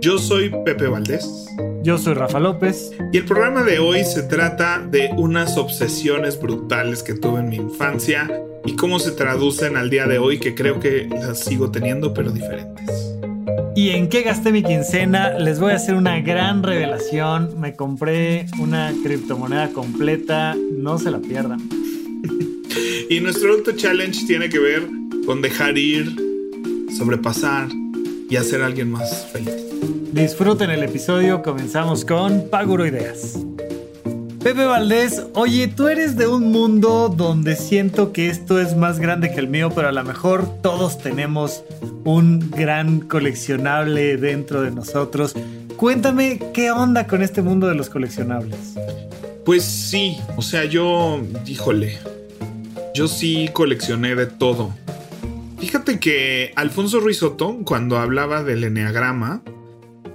Yo soy Pepe Valdés. Yo soy Rafa López. Y el programa de hoy se trata de unas obsesiones brutales que tuve en mi infancia y cómo se traducen al día de hoy, que creo que las sigo teniendo, pero diferentes. ¿Y en qué gasté mi quincena? Les voy a hacer una gran revelación. Me compré una criptomoneda completa. No se la pierdan. y nuestro auto challenge tiene que ver con dejar ir, sobrepasar y hacer a alguien más feliz. Disfruten el episodio, comenzamos con Paguro Ideas. Pepe Valdés, oye, tú eres de un mundo donde siento que esto es más grande que el mío, pero a lo mejor todos tenemos un gran coleccionable dentro de nosotros. Cuéntame qué onda con este mundo de los coleccionables. Pues sí, o sea, yo, híjole, yo sí coleccioné de todo. Fíjate que Alfonso Ruizotto, cuando hablaba del eneagrama,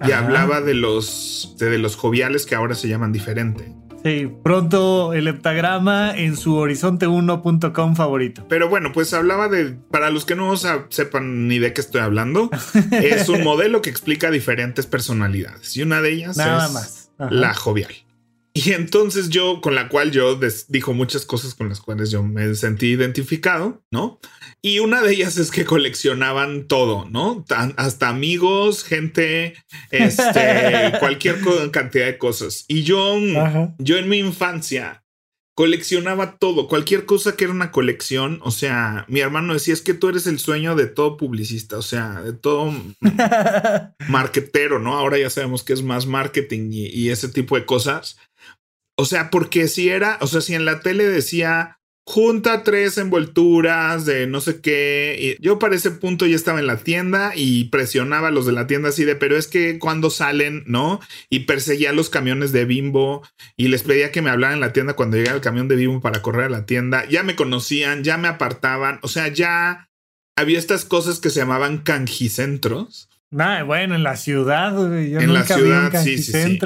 y hablaba de los, de, los joviales que ahora se llaman diferente. Sí, pronto el heptagrama en su horizonte1.com favorito. Pero bueno, pues hablaba de, para los que no sepan ni de qué estoy hablando, es un modelo que explica diferentes personalidades y una de ellas es más. la jovial. Y entonces yo, con la cual yo dijo muchas cosas con las cuales yo me sentí identificado, ¿no? Y una de ellas es que coleccionaban todo, ¿no? hasta amigos, gente, este, cualquier cantidad de cosas. Y yo, yo en mi infancia coleccionaba todo, cualquier cosa que era una colección. O sea, mi hermano decía, es que tú eres el sueño de todo publicista, o sea, de todo marketero, ¿no? Ahora ya sabemos que es más marketing y ese tipo de cosas. O sea, porque si era, o sea, si en la tele decía junta tres envolturas de no sé qué. Y yo para ese punto ya estaba en la tienda y presionaba a los de la tienda así de, pero es que cuando salen, ¿no? Y perseguía los camiones de Bimbo y les pedía que me hablaran en la tienda cuando llegara el camión de Bimbo para correr a la tienda. Ya me conocían, ya me apartaban, o sea, ya había estas cosas que se llamaban canjicentros. Ah, bueno, en la ciudad, yo en la ciudad, sí, sí, sí.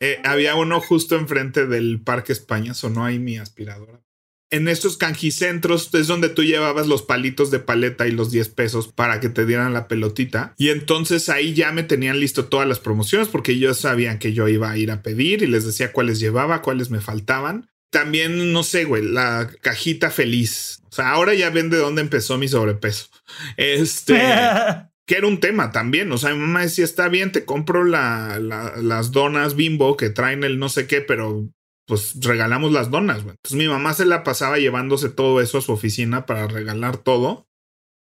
Eh, había uno justo enfrente del Parque España, sonó ahí mi aspiradora. En estos canjicentros es donde tú llevabas los palitos de paleta y los 10 pesos para que te dieran la pelotita. Y entonces ahí ya me tenían listo todas las promociones porque ellos sabían que yo iba a ir a pedir y les decía cuáles llevaba, cuáles me faltaban. También, no sé, güey, la cajita feliz. O sea, ahora ya ven de dónde empezó mi sobrepeso. Este. que era un tema también. O sea, mi mamá decía, está bien, te compro la, las donas bimbo que traen el no sé qué, pero pues regalamos las donas. Güey. Entonces mi mamá se la pasaba llevándose todo eso a su oficina para regalar todo.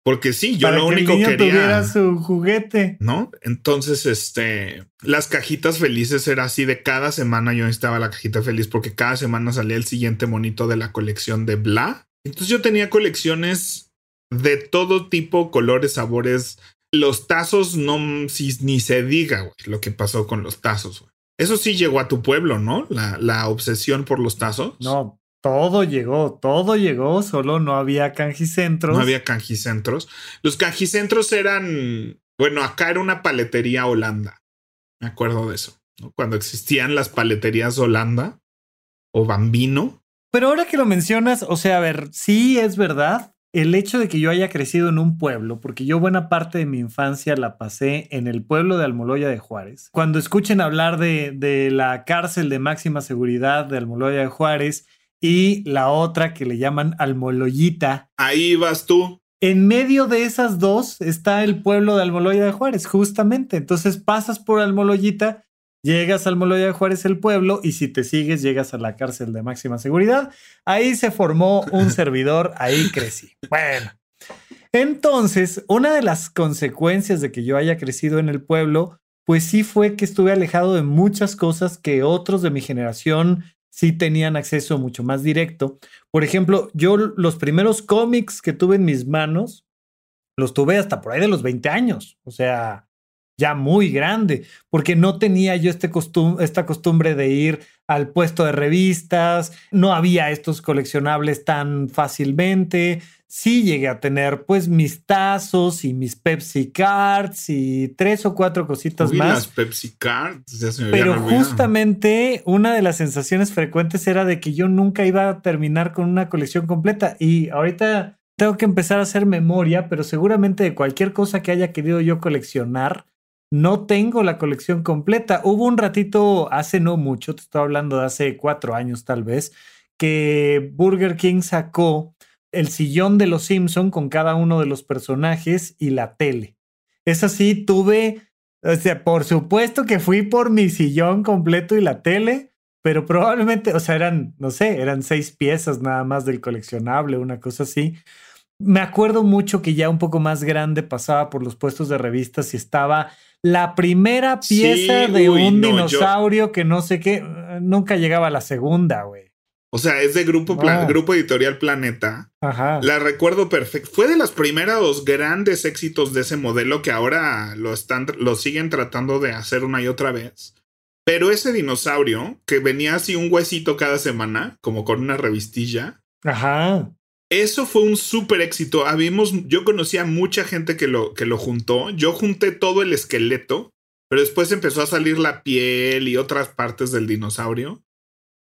Porque sí, yo lo único que quería. su juguete. ¿No? Entonces, este. Las cajitas felices era así de cada semana yo necesitaba la cajita feliz porque cada semana salía el siguiente monito de la colección de Bla. Entonces yo tenía colecciones de todo tipo, colores, sabores, los tazos no, si, ni se diga, güey, lo que pasó con los tazos, güey. Eso sí llegó a tu pueblo, ¿no? La, la obsesión por los tazos. No, todo llegó, todo llegó, solo no había canjicentros. No había canjicentros. Los canjicentros eran, bueno, acá era una paletería Holanda. Me acuerdo de eso. ¿no? Cuando existían las paleterías Holanda o Bambino. Pero ahora que lo mencionas, o sea, a ver, sí es verdad el hecho de que yo haya crecido en un pueblo, porque yo buena parte de mi infancia la pasé en el pueblo de Almoloya de Juárez. Cuando escuchen hablar de, de la cárcel de máxima seguridad de Almoloya de Juárez y la otra que le llaman Almoloyita. Ahí vas tú. En medio de esas dos está el pueblo de Almoloya de Juárez, justamente. Entonces pasas por Almoloyita Llegas al Moloya de Juárez, el pueblo, y si te sigues, llegas a la cárcel de máxima seguridad. Ahí se formó un servidor, ahí crecí. Bueno, entonces, una de las consecuencias de que yo haya crecido en el pueblo, pues sí fue que estuve alejado de muchas cosas que otros de mi generación sí tenían acceso mucho más directo. Por ejemplo, yo los primeros cómics que tuve en mis manos, los tuve hasta por ahí de los 20 años. O sea, ya muy grande, porque no tenía yo este esta costumbre de ir al puesto de revistas, no había estos coleccionables tan fácilmente. Sí llegué a tener pues mis tazos y mis Pepsi Cards y tres o cuatro cositas más. Las Pepsi Cards. Pero justamente una de las sensaciones frecuentes era de que yo nunca iba a terminar con una colección completa y ahorita tengo que empezar a hacer memoria, pero seguramente de cualquier cosa que haya querido yo coleccionar, no tengo la colección completa. Hubo un ratito hace no mucho, te estoy hablando de hace cuatro años tal vez, que Burger King sacó el sillón de los Simpson con cada uno de los personajes y la tele. Es así, tuve, o sea, por supuesto que fui por mi sillón completo y la tele, pero probablemente, o sea, eran, no sé, eran seis piezas nada más del coleccionable, una cosa así. Me acuerdo mucho que ya un poco más grande pasaba por los puestos de revistas y estaba la primera pieza de un dinosaurio que no sé qué, nunca llegaba a la segunda, güey. O sea, es de grupo, grupo editorial Planeta. Ajá. La recuerdo perfecto. Fue de los primeros grandes éxitos de ese modelo que ahora lo, están, lo siguen tratando de hacer una y otra vez. Pero ese dinosaurio que venía así un huesito cada semana, como con una revistilla. Ajá. Eso fue un súper éxito. Habíamos, yo conocía mucha gente que lo, que lo juntó. Yo junté todo el esqueleto, pero después empezó a salir la piel y otras partes del dinosaurio.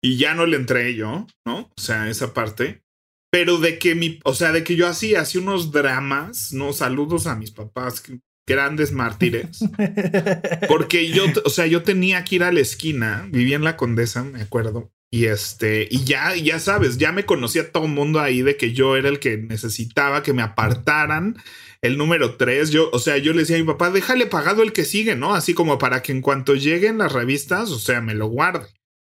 Y ya no le entré yo, ¿no? O sea, esa parte. Pero de que mi, o sea, de que yo hacía, hacía unos dramas, ¿no? Saludos a mis papás, grandes mártires. Porque yo, o sea, yo tenía que ir a la esquina, vivía en la Condesa, me acuerdo, y este, y ya, ya sabes, ya me conocía todo el mundo ahí de que yo era el que necesitaba que me apartaran el número 3. Yo, o sea, yo le decía a mi papá, déjale pagado el que sigue, ¿no? Así como para que en cuanto lleguen las revistas, o sea, me lo guarde.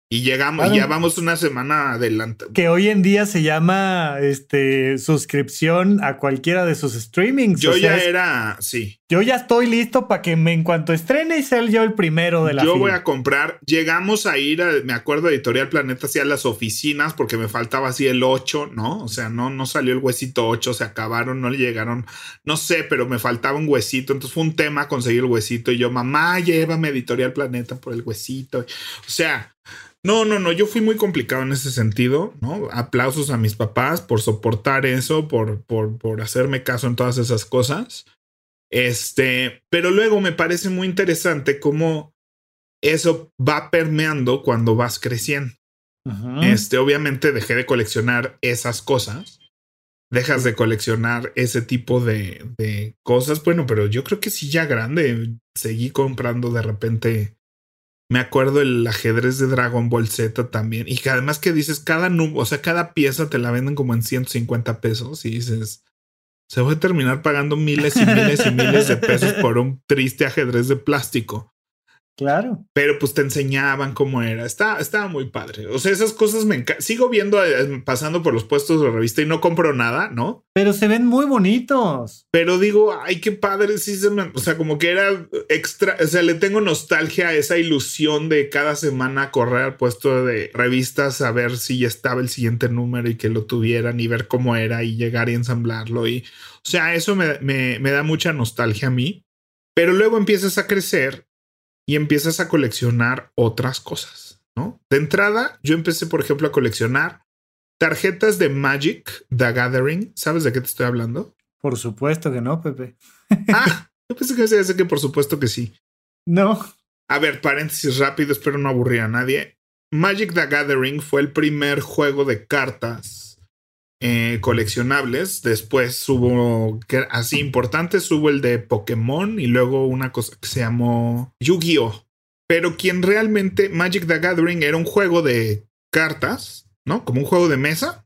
Y llegamos, ya vamos una semana adelante. Que hoy en día se llama este suscripción a cualquiera de sus streamings. Yo ya era, sí. Yo ya estoy listo para que me, en cuanto estrene y sea yo el primero de la Yo voy a comprar. Llegamos a ir, a, me acuerdo, Editorial Planeta hacia las oficinas porque me faltaba así el 8, ¿no? O sea, no, no salió el huesito 8, se acabaron, no le llegaron, no sé, pero me faltaba un huesito. Entonces fue un tema conseguir el huesito y yo, mamá, llévame Editorial Planeta por el huesito. O sea, no, no, no, yo fui muy complicado en ese sentido, ¿no? Aplausos a mis papás por soportar eso, por, por, por hacerme caso en todas esas cosas. Este, pero luego me parece muy interesante cómo eso va permeando cuando vas creciendo. Este, obviamente dejé de coleccionar esas cosas. Dejas de coleccionar ese tipo de, de cosas. Bueno, pero yo creo que sí, ya grande, seguí comprando de repente me acuerdo el ajedrez de Dragon Ball Z también. Y que además que dices, cada o sea, cada pieza te la venden como en 150 pesos y dices, se va a terminar pagando miles y miles y miles de pesos por un triste ajedrez de plástico. Claro. Pero pues te enseñaban cómo era. Está, estaba muy padre. O sea, esas cosas me Sigo viendo, eh, pasando por los puestos de revista y no compro nada, ¿no? Pero se ven muy bonitos. Pero digo, ay, qué padre. Sí, se me, o sea, como que era extra. O sea, le tengo nostalgia a esa ilusión de cada semana correr al puesto de revistas a ver si ya estaba el siguiente número y que lo tuvieran y ver cómo era y llegar y ensamblarlo. Y, o sea, eso me, me, me da mucha nostalgia a mí. Pero luego empiezas a crecer y empiezas a coleccionar otras cosas, ¿no? De entrada, yo empecé, por ejemplo, a coleccionar tarjetas de Magic, The Gathering. ¿Sabes de qué te estoy hablando? Por supuesto que no, Pepe. ah, yo pensé que decía que por supuesto que sí. No. A ver, paréntesis rápido, espero no aburrir a nadie. Magic the Gathering fue el primer juego de cartas eh, coleccionables. Después hubo, así importantes, hubo el de Pokémon y luego una cosa que se llamó Yu-Gi-Oh! Pero quien realmente Magic the Gathering era un juego de cartas, ¿no? Como un juego de mesa.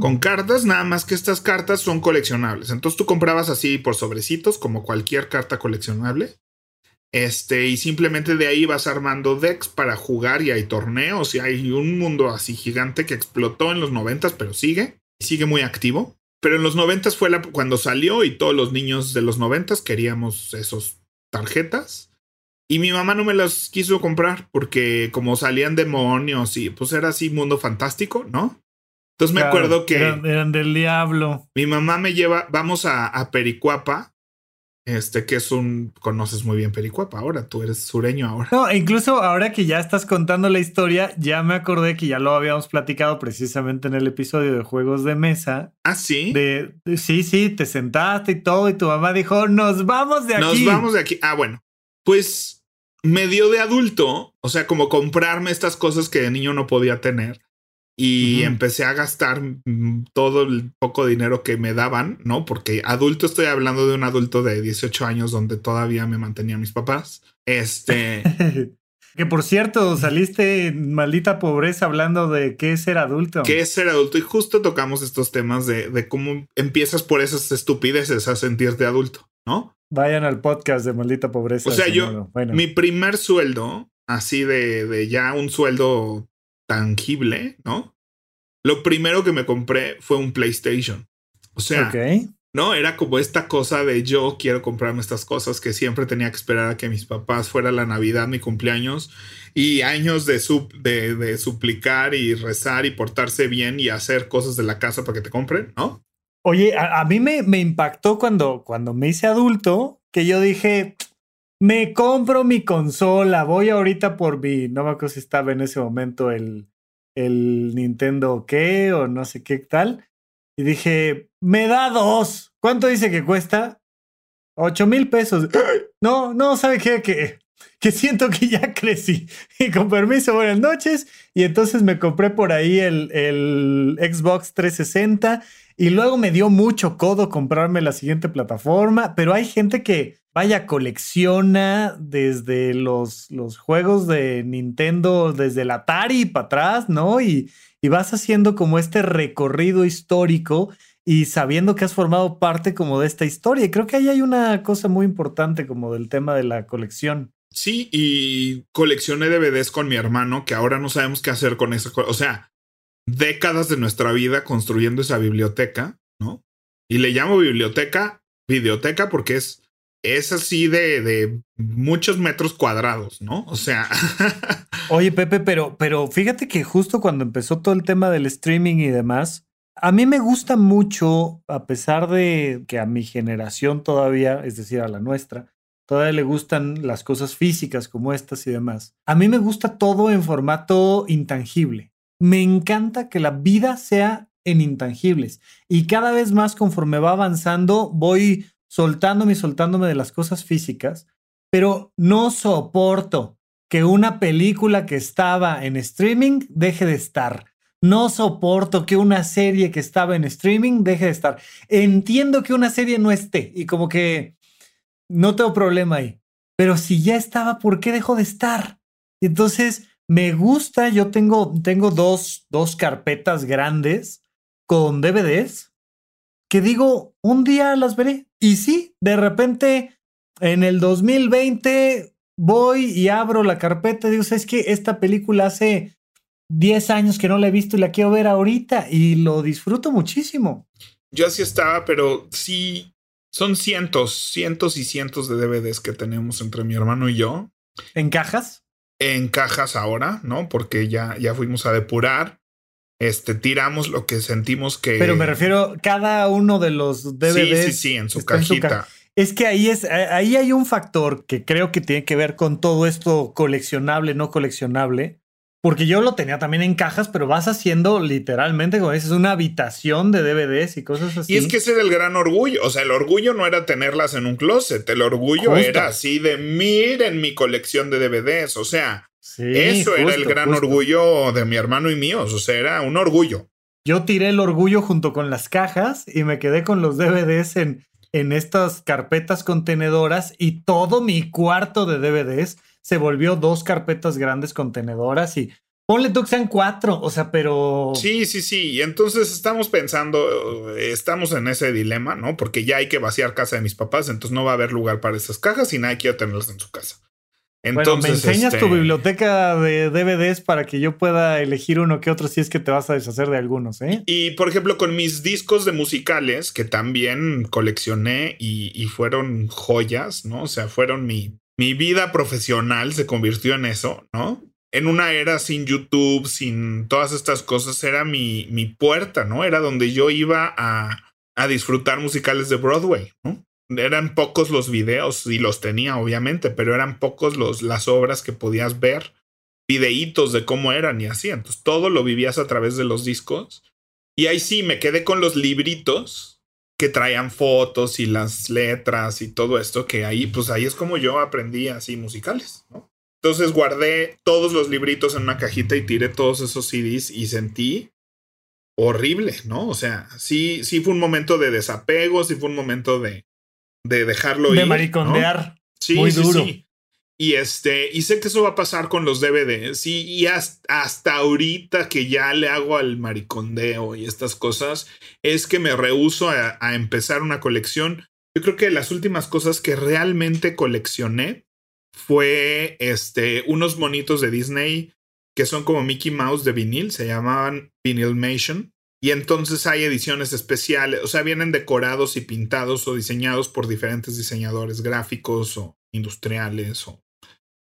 Con cartas, nada más que estas cartas son coleccionables. Entonces tú comprabas así por sobrecitos, como cualquier carta coleccionable. Este, y simplemente de ahí vas armando decks para jugar y hay torneos y hay un mundo así gigante que explotó en los noventas, pero sigue, sigue muy activo. Pero en los noventas fue la, cuando salió y todos los niños de los noventas queríamos esos tarjetas. Y mi mamá no me las quiso comprar porque como salían demonios y pues era así mundo fantástico, ¿no? Entonces me acuerdo que... Eran, del diablo. Mi mamá me lleva, vamos a, a Pericuapa este que es un, conoces muy bien Pericuapa ahora, tú eres sureño ahora. No, incluso ahora que ya estás contando la historia, ya me acordé que ya lo habíamos platicado precisamente en el episodio de juegos de mesa. Ah, sí. De, sí, sí, te sentaste y todo y tu mamá dijo, nos vamos de aquí. Nos vamos de aquí. Ah, bueno, pues me dio de adulto, o sea, como comprarme estas cosas que de niño no podía tener y empecé a gastar mm, todo el poco dinero que me daban, ¿no? Porque adulto estoy hablando de un adulto de 18 años donde todavía me mantenían mis papás. Este... que por cierto, saliste maldita pobreza hablando de qué es ser adulto. ¿Qué es ser adulto? Y justo tocamos estos temas de, de cómo empiezas por esas estupideces a sentirte adulto, ¿no? Vayan al podcast de maldita pobreza. O sea, yo, mi primer sueldo, así de, de ya un sueldo tangible, ¿no? Lo primero que me compré fue un PlayStation. O sea, ¿no? Era como esta cosa de yo quiero comprarme estas cosas que siempre tenía que esperar a que mis papás fuera la Navidad, mi cumpleaños y años de, de, suplicar y rezar y portarse bien y hacer cosas de la casa para que te compren, ¿no? Oye, a, mí me, me, impactó cuando, cuando me hice adulto que yo dije, me compro mi consola, voy ahorita por mi, no me acuerdo si estaba en ese momento el, el Nintendo qué o no sé qué tal. Y dije, me da dos. ¿Cuánto dice que cuesta? Ocho mil pesos. No, no, ¿sabe qué? Que, que siento que ya crecí. Y con permiso, buenas noches. Y entonces me compré por ahí el, el Xbox 360 y luego me dio mucho codo comprarme la siguiente plataforma, pero hay gente que, vaya, colecciona desde los, los juegos de Nintendo, desde el Atari para atrás, ¿no? Y, y vas haciendo como este recorrido histórico y sabiendo que has formado parte como de esta historia. Y creo que ahí hay una cosa muy importante como del tema de la colección. Sí, y coleccioné DVDs con mi hermano, que ahora no sabemos qué hacer con eso. O sea, décadas de nuestra vida construyendo esa biblioteca, ¿no? Y le llamo biblioteca, videoteca, porque es, es así de, de muchos metros cuadrados, ¿no? O sea. Oye, Pepe, pero, pero fíjate que justo cuando empezó todo el tema del streaming y demás, a mí me gusta mucho, a pesar de que a mi generación todavía, es decir, a la nuestra, todavía le gustan las cosas físicas como estas y demás. A mí me gusta todo en formato intangible me encanta que la vida sea en intangibles y cada vez más conforme va avanzando voy soltándome y soltándome de las cosas físicas, pero no soporto que una película que estaba en streaming deje de estar. No soporto que una serie que estaba en streaming deje de estar. Entiendo que una serie no esté y como que no tengo problema ahí. Pero si ya estaba, ¿por qué dejó de estar? Entonces me gusta, yo tengo, tengo dos, dos carpetas grandes con DVDs que digo, un día las veré. Y sí, de repente en el 2020 voy y abro la carpeta y digo, es que esta película hace 10 años que no la he visto y la quiero ver ahorita y lo disfruto muchísimo. Yo así estaba, pero sí, son cientos, cientos y cientos de DVDs que tenemos entre mi hermano y yo. ¿En cajas? en cajas ahora, ¿no? Porque ya, ya fuimos a depurar. Este, tiramos lo que sentimos que. Pero me refiero, cada uno de los DVDs. Sí, sí, sí, en su cajita. es que ahí es, ahí hay un factor que creo que tiene que ver con todo esto coleccionable, no coleccionable. Porque yo lo tenía también en cajas, pero vas haciendo literalmente, como dices, una habitación de DVDs y cosas así. Y es que ese era el gran orgullo. O sea, el orgullo no era tenerlas en un closet. El orgullo era así de miren mi colección de DVDs. O sea, eso era el gran orgullo de mi hermano y mío. O sea, era un orgullo. Yo tiré el orgullo junto con las cajas y me quedé con los DVDs en, en estas carpetas contenedoras y todo mi cuarto de DVDs se volvió dos carpetas grandes contenedoras y ponle tú que sean cuatro, o sea, pero... Sí, sí, sí, y entonces estamos pensando, estamos en ese dilema, ¿no? Porque ya hay que vaciar casa de mis papás, entonces no va a haber lugar para esas cajas y nadie quiere tenerlas en su casa. Entonces, bueno, me enseñas tu este biblioteca de DVDs para que yo pueda elegir uno que otro si es que te vas a deshacer de algunos, ¿eh? Y por ejemplo, con mis discos de musicales, que también coleccioné y, y fueron joyas, ¿no? O sea, fueron mi, mi vida profesional se convirtió en eso, ¿no? En una era sin YouTube, sin todas estas cosas, era mi, mi puerta, ¿no? Era donde yo iba a, a disfrutar musicales de Broadway, ¿no? Eran pocos los videos y los tenía obviamente, pero eran pocos los, las obras que podías ver, videitos de cómo eran y así. Entonces todo lo vivías a través de los discos. Y ahí sí, me quedé con los libritos que traían fotos y las letras y todo esto, que ahí, pues ahí es como yo aprendí así musicales, ¿no? Entonces guardé todos los libritos en una cajita y tiré todos esos CDs y sentí horrible, ¿no? O sea, sí, sí fue un momento de desapego, sí fue un momento de, de dejarlo ir. De maricondear. Sí, muy duro. Sí, Y este, y sé que eso va a pasar con los DVDs. Sí, y hasta, ahorita que ya le hago al maricondeo y estas cosas, es que me rehuso a, a empezar una colección. Yo creo que las últimas cosas que realmente coleccioné fue este, unos monitos de Disney que son como Mickey Mouse de vinil, se llamaban Vinylmation. Y entonces hay ediciones especiales, o sea, vienen decorados y pintados o diseñados por diferentes diseñadores gráficos o industriales o...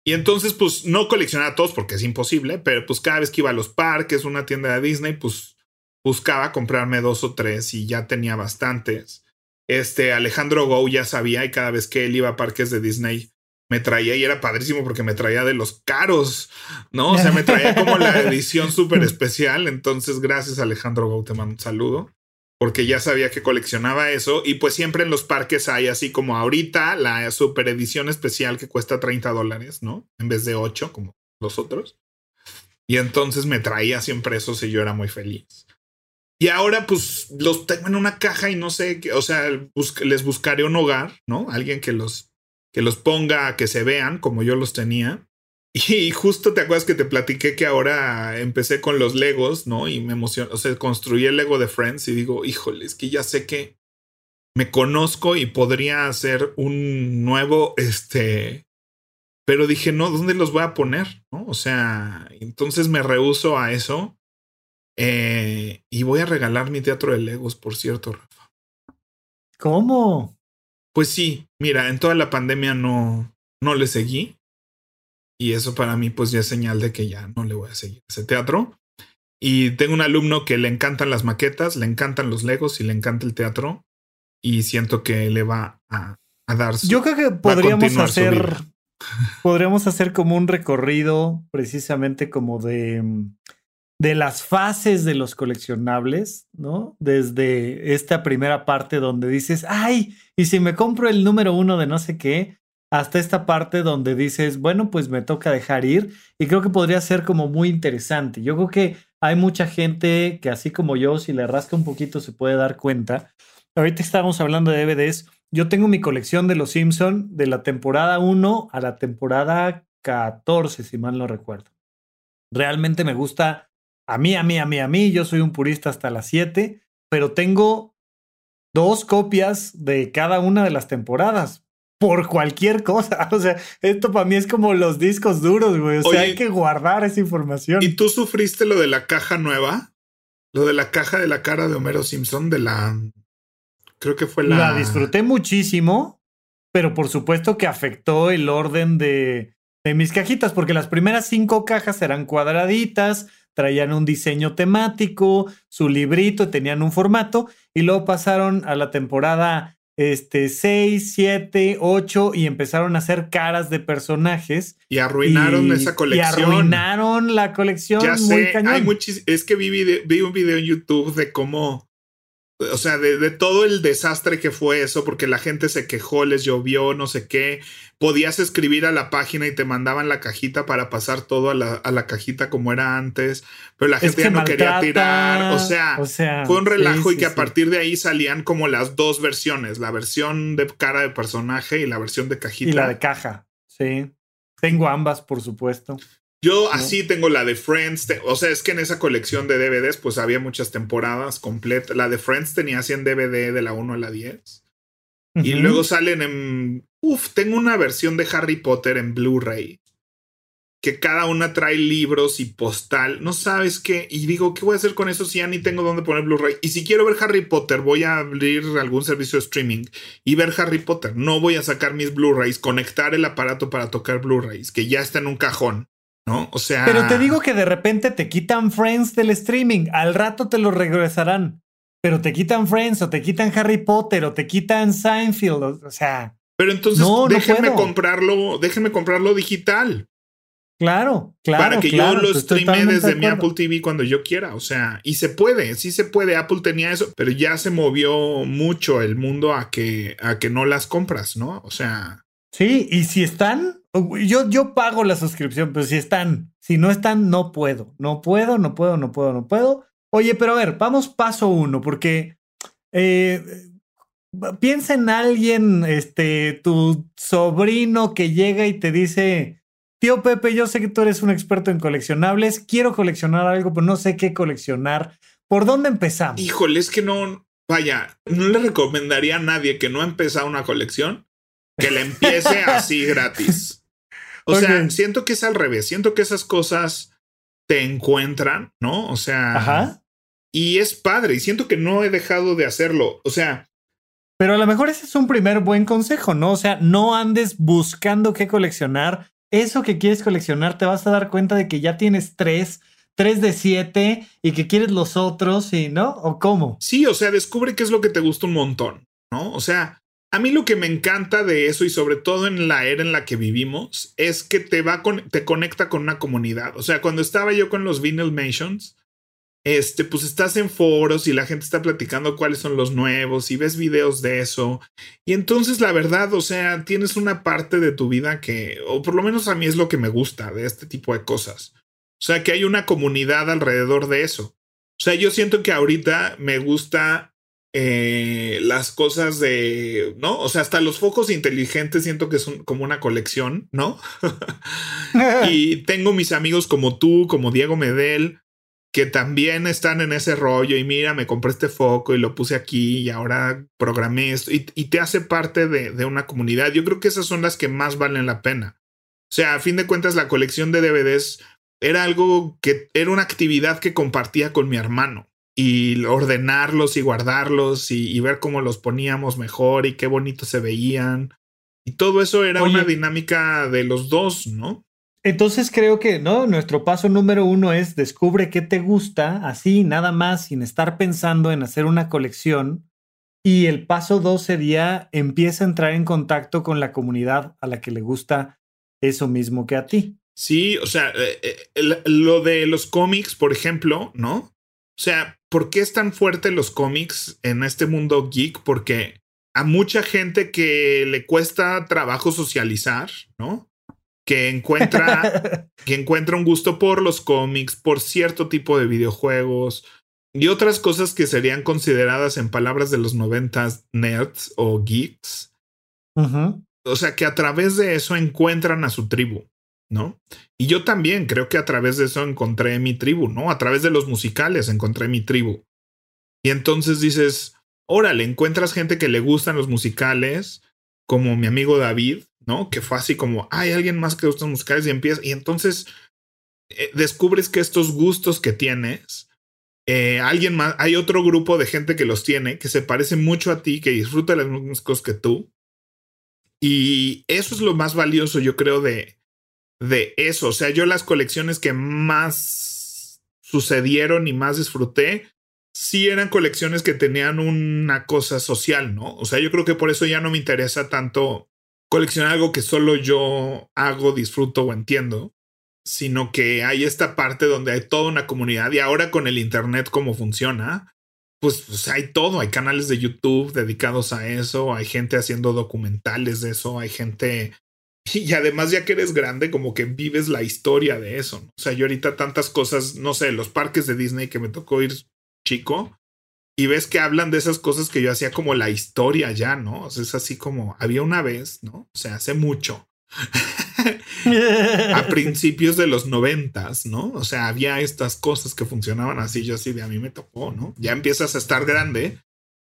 Y entonces, pues, no coleccionaba todos porque es imposible, pero pues cada vez que iba a los parques, una tienda de Disney, pues buscaba comprarme dos o tres y ya tenía bastantes. Este Alejandro Gou ya sabía y cada vez que él iba a parques de Disney, me traía y era padrísimo porque me traía de los caros, ¿no? O sea, me traía como la edición súper especial. Entonces, gracias Alejandro Gauteman, un saludo, porque ya sabía que coleccionaba eso. Y pues siempre en los parques hay así como ahorita la super edición especial que cuesta 30 dólares, ¿no? En vez de 8 como los otros. Y entonces me traía siempre esos y yo era muy feliz. Y ahora pues los tengo en una caja y no sé, qué, o sea, les buscaré un hogar, ¿no? Alguien que los que los ponga a que se vean como yo los tenía. Y justo te acuerdas que te platiqué que ahora empecé con los Legos, ¿no? Y me emocionó, o sea, construí el Lego de Friends y digo, híjole, es que ya sé que me conozco y podría hacer un nuevo, este, pero dije, no, ¿dónde los voy a poner? ¿No? O sea, entonces me rehuso a eso. Eh, y voy a regalar mi teatro de Legos, por cierto, Rafa. ¿Cómo? Pues sí, mira, en toda la pandemia no, no le seguí. Y eso para mí pues ya es señal de que ya no le voy a seguir ese teatro. Y tengo un alumno que le encantan las maquetas, le encantan los legos y le encanta el teatro. Y siento que le va a, dar su, Yo creo que podríamos hacer. Podríamos hacer como un recorrido precisamente como de de las fases de los coleccionables, ¿no? Desde esta primera parte donde dices, ay, y si me compro el número uno de no sé qué, hasta esta parte donde dices, bueno, pues me toca dejar ir. Y creo que podría ser como muy interesante. Yo creo que hay mucha gente que así como yo, si le rasca un poquito, se puede dar cuenta. Ahorita estábamos hablando de DVDs. Yo tengo mi colección de Los Simpson de la temporada 1 a la temporada 14, si mal no recuerdo. Realmente me gusta a mí, a mí, a mí, a mí, yo soy un purista hasta las 7, pero tengo dos copias de cada una de las temporadas. Por cualquier cosa. O sea, esto para mí es como los discos duros, güey. O sea, hay que guardar esa información. ¿Y tú sufriste lo de la caja nueva? Lo de la caja de la cara de Homero Simpson, de la. Creo que fue la. La disfruté muchísimo, pero por supuesto que afectó el orden de, de mis cajitas, porque las primeras cinco cajas eran cuadraditas traían un diseño temático, su librito, tenían un formato y luego pasaron a la temporada este, 6, 7, 8 y empezaron a hacer caras de personajes. Y arruinaron esa colección. Y arruinaron la colección. Ya sé, hay es que vi, vi un video en YouTube de cómo o sea, de, todo el desastre que fue eso, porque la gente se quejó, les llovió, no sé qué. Podías escribir a la página y te mandaban la cajita para pasar todo a la, cajita como era antes, pero la gente ya no quería tirar. O sea, fue un relajo y que a partir de ahí salían como las dos versiones, la versión de cara de personaje y la versión de cajita. Y la de caja, sí. Tengo ambas, por supuesto. Yo así tengo la de Friends, o sea, es que en esa colección de DVDs pues había muchas temporadas completas. La de Friends tenía 100 DVD de la 1 a la 10. Y luego salen en... Uf, tengo una versión de Harry Potter en Blu-ray. Que cada una trae libros y postal. No sabes qué. Y digo, ¿qué voy a hacer con eso si ya ni tengo dónde poner Blu-ray? Y si quiero ver Harry Potter, voy a abrir algún servicio de streaming y ver Harry Potter. No voy a sacar mis Blu-rays, conectar el aparato para tocar Blu-rays, que ya está en un cajón. ¿No? O sea. Pero te digo que de repente te quitan Friends del streaming. Al rato te lo regresarán. pero te quitan Friends o te quitan Harry Potter o te quitan Seinfeld, o, sea. Pero entonces déjenme comprarlo, déjenme comprarlo digital. Claro, claro. Para que yo lo streame desde mi Apple TV cuando yo quiera. O sea, y se puede, sí se puede. Apple tenía eso, pero ya se movió mucho el mundo a que, a que no las compras, ¿no? O sea. Sí, y si están, yo, yo pago la suscripción, pero si están, si no están, no puedo. No puedo, no puedo, no puedo, no puedo. Oye, pero a ver, vamos paso uno, porque eh, piensa en alguien, este, tu sobrino que llega y te dice, tío Pepe, yo sé que tú eres un experto en coleccionables, quiero coleccionar algo, pero no sé qué coleccionar. ¿Por dónde empezamos? Híjole, es que no, vaya, no le recomendaría a nadie que no ha empezado una colección que la empiece así gratis. O sea, siento que es al revés, siento que esas cosas te encuentran, ¿no? O sea, Ajá. y es padre, y siento que no he dejado de hacerlo. O sea, pero a lo mejor ese es un primer buen consejo, ¿no? O sea, no andes buscando qué coleccionar. Eso que quieres coleccionar, te vas a dar cuenta de que ya tienes tres, tres de siete y que quieres los otros, y no? ¿O cómo? Sí, o sea, descubre qué es lo que te gusta un montón, ¿no? O sea, a mí lo que me encanta de eso y sobre todo en la era en la que vivimos es que te va con, te conecta con una comunidad. O sea, cuando estaba yo con los Vinyl Nations, este, pues estás en foros y la gente está platicando cuáles son los nuevos y ves videos de eso. Y entonces la verdad, o sea, tienes una parte de tu vida que, o por lo menos a mí es lo que me gusta de este tipo de cosas. O sea, que hay una comunidad alrededor de eso. O sea, yo siento que ahorita me gusta eh, las cosas de, ¿no? O sea, hasta los focos inteligentes siento que son como una colección, ¿no? y tengo mis amigos como tú, como Diego Medel, que también están en ese rollo y mira, me compré este foco y lo puse aquí y ahora programé esto y, te hace parte de, de, una comunidad. Yo creo que esas son las que más valen la pena. O sea, a fin de cuentas, la colección de DVDs era algo que era una actividad que compartía con mi hermano y ordenarlos y guardarlos y, ver cómo los poníamos mejor y qué bonitos se veían. Y todo eso era una dinámica de los dos, ¿no? Entonces creo que, ¿no? Nuestro paso número uno es descubre qué te gusta, así, nada más, sin estar pensando en hacer una colección. Y el paso dos sería empieza a entrar en contacto con la comunidad a la que le gusta eso mismo que a ti. Sí, o sea, eh, eh, lo de los cómics, por ejemplo, ¿no? O sea, ¿por qué es tan fuerte los cómics en este mundo geek? Porque a mucha gente que le cuesta trabajo socializar, ¿no? Que encuentra, que encuentra un gusto por los cómics, por cierto tipo de videojuegos y otras cosas que serían consideradas en palabras de los noventas nerds o geeks. O sea, que a través de eso encuentran a su tribu. ¿No? Y yo también creo que a través de eso encontré mi tribu, ¿no? A través de los musicales encontré mi tribu. Y entonces dices, órale, encuentras gente que le gustan los musicales, como mi amigo David, ¿no? Que fue así como, hay alguien más que gusta los musicales y empieza, y entonces eh, descubres que estos gustos que tienes, eh, alguien más, hay otro grupo de gente que los tiene, que se parece mucho a ti, que disfruta las mismas cosas que tú. Y eso es lo más valioso, yo creo, de, de eso. O sea, yo las colecciones que más sucedieron y más disfruté, sí eran colecciones que tenían una cosa social, ¿no? O sea, yo creo que por eso ya no me interesa tanto coleccionar algo que solo yo hago, disfruto o entiendo, sino que hay esta parte donde hay toda una comunidad y ahora con el Internet cómo funciona, pues, pues, hay todo, hay canales de YouTube dedicados a eso, hay gente haciendo documentales de eso, hay gente y además, ya que eres grande, como que vives la historia de eso. O sea, yo ahorita tantas cosas, no sé, los parques de Disney que me tocó ir chico, y ves que hablan de esas cosas que yo hacía como la historia ya, ¿no? O sea, es así como había una vez, ¿no? O sea, hace mucho. a principios de los noventas, ¿no? O sea, había estas cosas que funcionaban así, yo así de a mí me tocó, ¿no? Ya empiezas a estar grande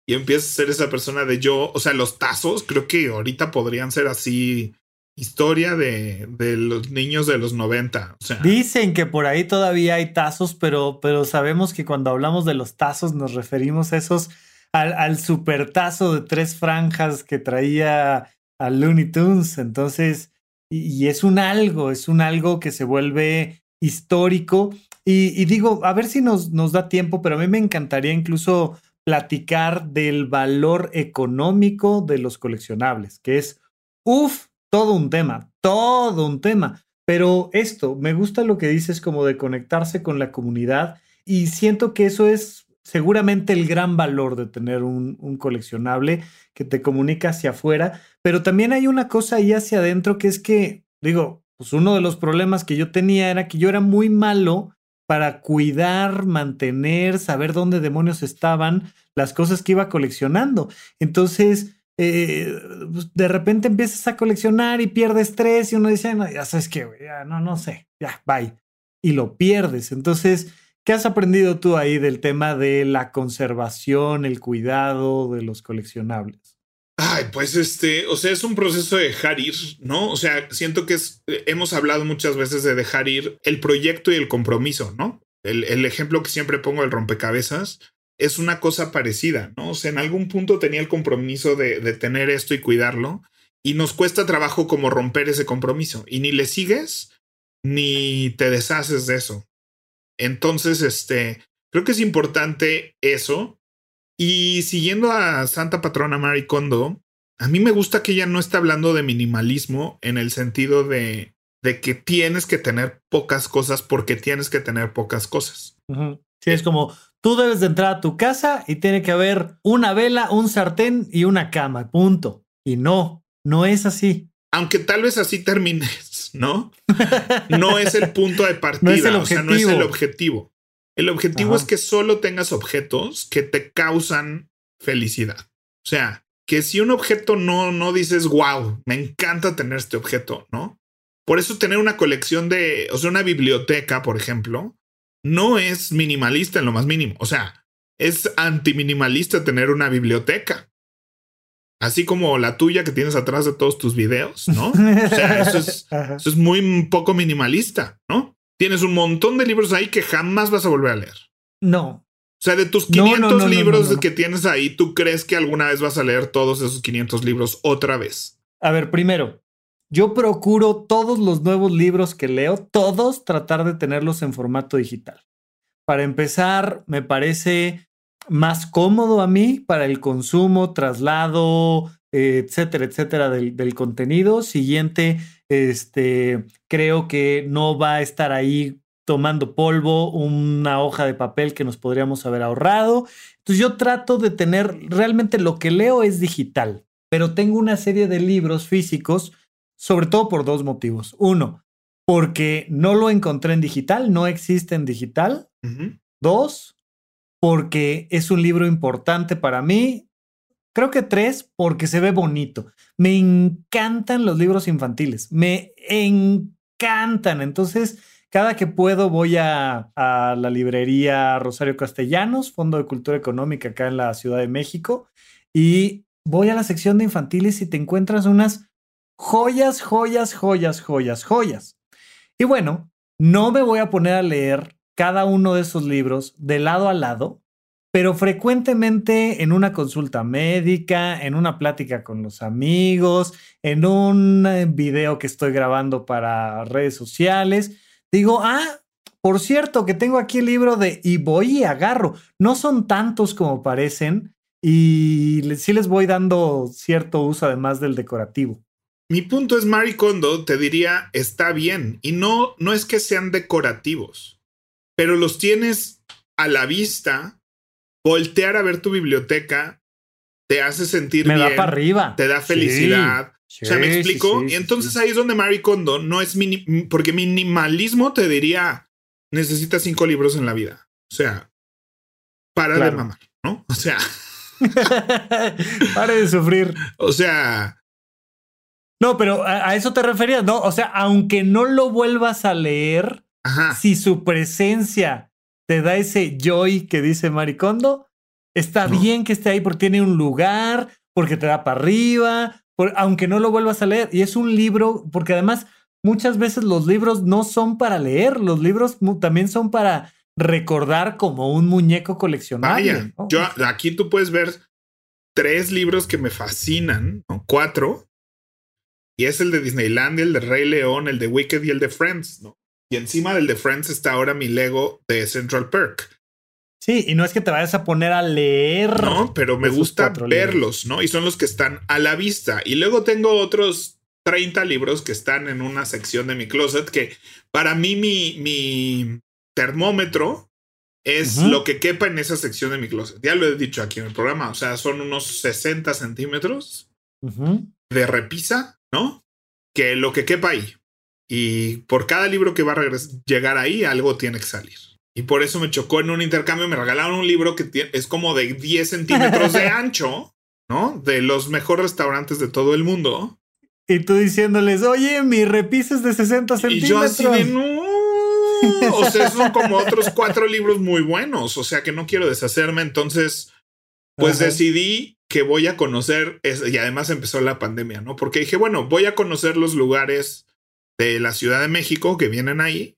y empiezas a ser esa persona de yo, o sea, los tazos creo que ahorita podrían ser así historia de, de, los niños de los 90. O sea, Dicen que por ahí todavía hay tazos, pero, pero sabemos que cuando hablamos de los tazos nos referimos a esos al, al super tazo de tres franjas que traía a Looney Tunes. Entonces, y, es un algo, es un algo que se vuelve histórico. Y, y, digo, a ver si nos, nos da tiempo, pero a mí me encantaría incluso platicar del valor económico de los coleccionables, que es, uff, todo un tema, todo un tema. Pero esto, me gusta lo que dices como de conectarse con la comunidad y siento que eso es seguramente el gran valor de tener un, coleccionable que te comunica hacia afuera, pero también hay una cosa ahí hacia adentro que es que, digo, pues uno de los problemas que yo tenía era que yo era muy malo para cuidar, mantener, saber dónde demonios estaban las cosas que iba coleccionando. Entonces, eh, pues, de repente empiezas a coleccionar y pierdes tres y uno dice, no, ya sabes qué, ya no, no sé, ya, bye. Y lo pierdes. Entonces, ¿qué has aprendido tú ahí del tema de la conservación, el cuidado de los coleccionables? Ay, pues este, o sea, es un proceso de dejar ir, ¿no? O sea, siento que es, hemos hablado muchas veces de dejar ir el proyecto y el compromiso, ¿no? El, el ejemplo que siempre pongo del rompecabezas es una cosa parecida, ¿no? O sea, en algún punto tenía el compromiso de, de tener esto y cuidarlo, y nos cuesta trabajo como romper ese compromiso, y ni le sigues ni te deshaces de eso. Entonces, este, creo que es importante eso. Y siguiendo a Santa Patrona Mary Kondo, a mí me gusta que ella no está hablando de minimalismo en el sentido de, de que tienes que tener pocas cosas porque tienes que tener pocas cosas. Sí, es como Tú debes de entrar a tu casa y tiene que haber una vela, un sartén y una cama, punto. Y no, no es así. Aunque tal vez así termines, ¿no? no es el punto de partida, no es el o sea, no es el objetivo. El objetivo es que solo tengas objetos que te causan felicidad. O sea, que si un objeto no, no dices, wow, me encanta tener este objeto, ¿no? Por eso tener una colección de, o sea, una biblioteca, por ejemplo, no es minimalista en lo más mínimo. O sea, es antiminimalista tener una biblioteca. Así como la tuya que tienes atrás de todos tus videos, ¿no? O sea, eso es, eso es muy poco minimalista, ¿no? Tienes un montón de libros ahí que jamás vas a volver a leer. No. O sea, de tus 500 libros que tienes ahí, ¿tú crees que alguna vez vas a leer todos esos 500 libros otra vez? A ver, primero, yo procuro todos los nuevos libros que leo, todos tratar de tenerlos en formato digital. Para empezar, me parece más cómodo a mí para el consumo, traslado, etcétera, etcétera, del, contenido. Siguiente, este, creo que no va a estar ahí tomando polvo una hoja de papel que nos podríamos haber ahorrado. Entonces yo trato de tener, realmente lo que leo es digital, pero tengo una serie de libros físicos sobre todo por dos motivos. Uno, porque no lo encontré en digital, no existe en digital. Dos, porque es un libro importante para mí. Creo que tres, porque se ve bonito. Me encantan los libros infantiles, me encantan. Entonces, cada que puedo voy a, a, la librería Rosario Castellanos, Fondo de Cultura Económica acá en la Ciudad de México, y voy a la sección de infantiles y te encuentras unas joyas, joyas, joyas, joyas, joyas. Y bueno, no me voy a poner a leer cada uno de esos libros de lado a lado, pero frecuentemente en una consulta médica, en una plática con los amigos, en un eh, video que estoy grabando para redes sociales, digo, ah, por cierto, que tengo aquí el libro de y voy y agarro. No son tantos como parecen y sí les voy dando cierto uso además del decorativo. Mi punto es, Marie Kondo te diría, está bien. Y no, no es que sean decorativos, pero los tienes a la vista. Voltear a ver tu biblioteca te hace sentir me bien. da para arriba. Te da felicidad. o sea, me explico. y entonces ahí es donde Marie Kondo no es mini, porque minimalismo te diría, necesitas cinco libros en la vida. O sea, para de mamar, ¿no? O sea, pare de sufrir. O sea, no, pero a, eso te referías, ¿no? O sea, aunque no lo vuelvas a leer, si su presencia te da ese joy que dice Maricondo, está bien que esté ahí porque tiene un lugar, porque te da para arriba, aunque no lo vuelvas a leer. Y es un libro, porque además muchas veces los libros no son para leer, los libros también son para recordar como un muñeco coleccionable. yo aquí tú puedes ver tres libros que me fascinan, cuatro, y es el de Disneylandia, el de Rey León, el de Wicked y el de Friends, ¿no? Y encima del de Friends está ahora mi Lego de Central Perk. Sí, y no es que te vayas a poner a leer. No, pero me gusta verlos, ¿no? Y son los que están a la vista. Y luego tengo otros 30 libros que están en una sección de mi closet que para mí mi, mi termómetro es lo que quepa en esa sección de mi closet. Ya lo he dicho aquí en el programa, o sea, son unos 60 centímetros de repisa, ¿no? Que lo que quepa ahí. Y por cada libro que va a llegar ahí, algo tiene que salir. Y por eso me chocó en un intercambio, me regalaron un libro que es como de 10 centímetros de ancho, ¿no? De los mejores restaurantes de todo el mundo. Y tú diciéndoles, oye, mi repisa es de 60 centímetros. Y yo así de, no. O sea, son como otros cuatro libros muy buenos. O sea, que no quiero deshacerme. Entonces, pues decidí que voy a conocer, y además empezó la pandemia, ¿no? Porque dije, bueno, voy a conocer los lugares de la Ciudad de México que vienen ahí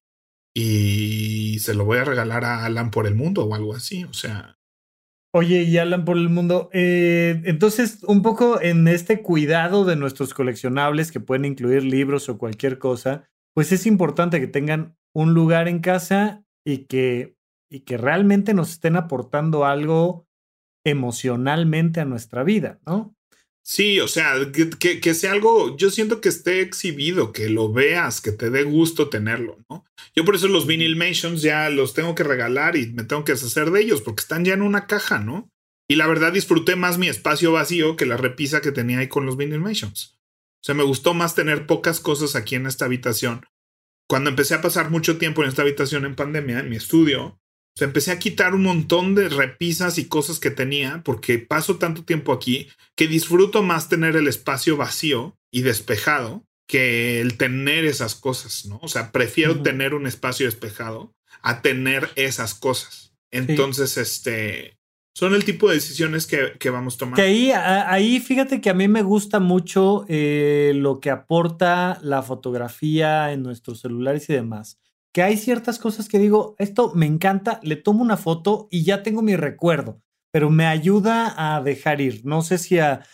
y se lo voy a regalar a Alan por el mundo o algo así. O sea, Oye, y Alan por el mundo, eh, entonces un poco en este cuidado de nuestros coleccionables que pueden incluir libros o cualquier cosa, pues es importante que tengan un lugar en casa y que, y que realmente nos estén aportando algo emocionalmente a nuestra vida, ¿no? Sí, o sea, que, que, sea algo, yo siento que esté exhibido, que lo veas, que te dé gusto tenerlo, ¿no? Yo por eso los Vinylmations ya los tengo que regalar y me tengo que deshacer de ellos porque están ya en una caja, ¿no? Y la verdad disfruté más mi espacio vacío que la repisa que tenía ahí con los Vinylmations. O sea, me gustó más tener pocas cosas aquí en esta habitación. Cuando empecé a pasar mucho tiempo en esta habitación en pandemia, en mi estudio, o sea, empecé a quitar un montón de repisas y cosas que tenía porque paso tanto tiempo aquí que disfruto más tener el espacio vacío y despejado que el tener esas cosas, ¿no? O sea, prefiero tener un espacio despejado a tener esas cosas. Entonces, este, son el tipo de decisiones que, que vamos tomando. Que ahí, ahí, fíjate que a mí me gusta mucho eh, lo que aporta la fotografía en nuestros celulares y demás que hay ciertas cosas que digo, esto me encanta, le tomo una foto y ya tengo mi recuerdo, pero me ayuda a dejar ir. No sé si a,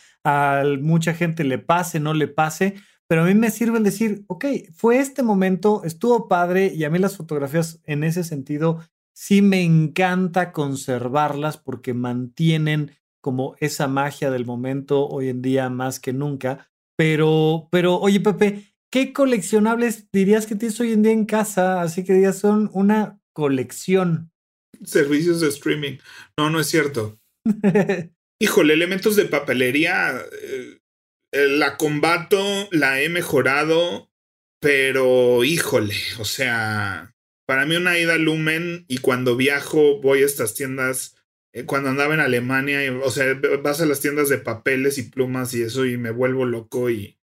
mucha gente le pase, no le pase, pero a mí me sirve el decir, ok, fue este momento, estuvo padre y a mí las fotografías en ese sentido sí me encanta conservarlas porque mantienen como esa magia del momento hoy en día más que nunca. Pero, pero, oye, Pepe, ¿Qué coleccionables dirías que tienes hoy en día en casa? Así que dirías son una colección. Servicios de streaming. No, no es cierto. Híjole, elementos de papelería. Eh, la combato, la he mejorado, pero híjole, o sea, para mí una ida Lumen y cuando viajo voy a estas tiendas, eh, cuando andaba en Alemania, o sea, vas a las tiendas de papeles y plumas y eso y me vuelvo loco y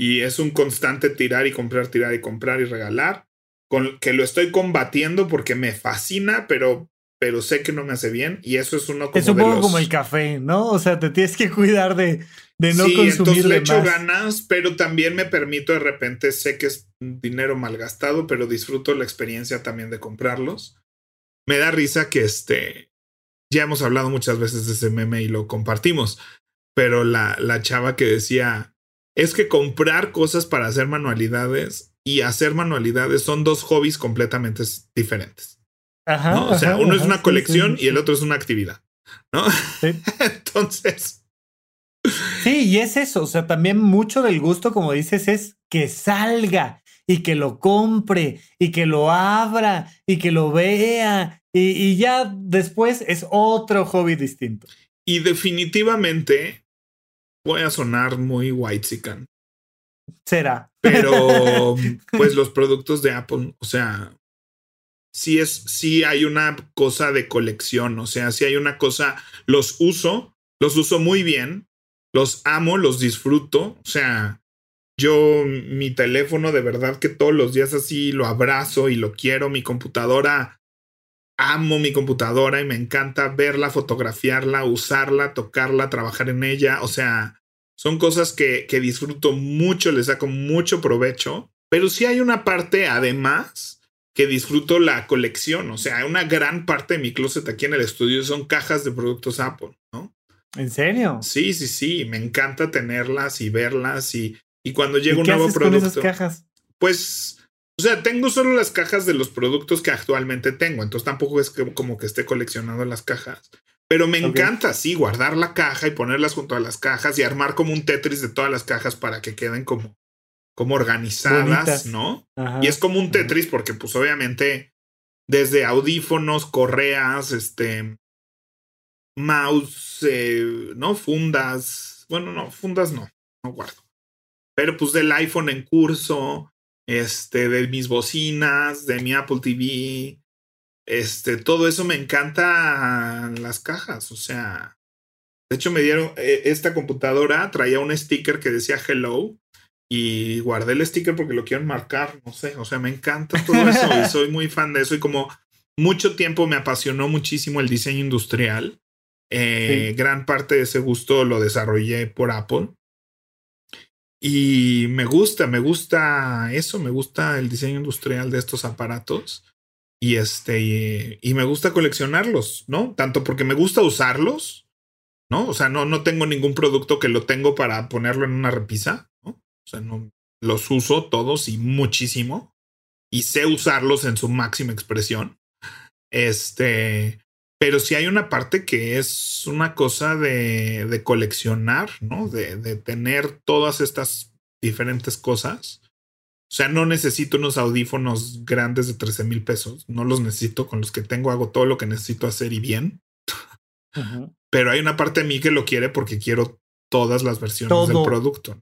y es un constante tirar y comprar, tirar y comprar y regalar, con que lo estoy combatiendo porque me fascina, pero pero sé que no me hace bien y eso es uno como es un poco como el café, ¿no? O sea, te tienes que cuidar de, de no sí, entonces le echo ganas, pero también me permito de repente, sé que es dinero malgastado, pero disfruto la experiencia también de comprarlos. Me da risa que este, ya hemos hablado muchas veces de ese meme y lo compartimos, pero la, la chava que decía, es que comprar cosas para hacer manualidades y hacer manualidades son dos hobbies completamente diferentes. Ajá, O sea, uno es una colección y el otro es una actividad. ¿No? Entonces. Sí, y es eso. O sea, también mucho del gusto, como dices, es que salga y que lo compre y que lo abra y que lo vea. Y, y ya después es otro hobby distinto. Y definitivamente voy a sonar muy white sican. Será. Pero, pues los productos de Apple, o sea, sí es, sí hay una cosa de colección, o sea, sí hay una cosa, los uso, los uso muy bien, los amo, los disfruto, o sea, yo mi teléfono de verdad que todos los días así lo abrazo y lo quiero, mi computadora, amo mi computadora y me encanta verla, fotografiarla, usarla, tocarla, trabajar en ella, o sea, son cosas que, que disfruto mucho, le saco mucho provecho, pero sí hay una parte además que disfruto la colección, o sea, una gran parte de mi closet aquí en el estudio son cajas de productos Apple, ¿no? ¿En serio? Sí, sí, sí, me encanta tenerlas y verlas y, y cuando llega un nuevo producto. Con esas cajas? Pues O sea, tengo solo las cajas de los productos que actualmente tengo, entonces tampoco es como que esté coleccionando las cajas. Pero me encanta, sí, guardar la caja y ponerlas junto a las cajas y armar como un Tetris de todas las cajas para que queden como, como organizadas, ¿no? y es como un Tetris porque pues obviamente desde audífonos, correas, este, mouse, eh, ¿no? Fundas, bueno, no, fundas no, no guardo. Pero pues del iPhone en curso, este, de mis bocinas, de mi Apple TV, este, todo eso me encanta las cajas, o sea, de hecho me dieron, eh, esta computadora traía un sticker que decía hello y guardé el sticker porque lo quiero marcar, no sé, o sea, me encanta todo eso y soy muy fan de eso y como mucho tiempo me apasionó muchísimo el diseño industrial, eh, gran parte de ese gusto lo desarrollé por Apple. Y me gusta, me gusta eso, me gusta el diseño industrial de estos aparatos. Y este, y, me gusta coleccionarlos, ¿no? Tanto porque me gusta usarlos, ¿no? O sea, no, no tengo ningún producto que lo tengo para ponerlo en una repisa, ¿no? O sea, no los uso todos y muchísimo. Y sé usarlos en su máxima expresión. Este, pero sí hay una parte que es una cosa de, de coleccionar, ¿no? De, de, tener todas estas diferentes cosas. O sea, no necesito unos audífonos grandes de 13 mil pesos. No los necesito. Con los que tengo hago todo lo que necesito hacer y bien. Pero hay una parte de mí que lo quiere porque quiero todas las versiones del producto.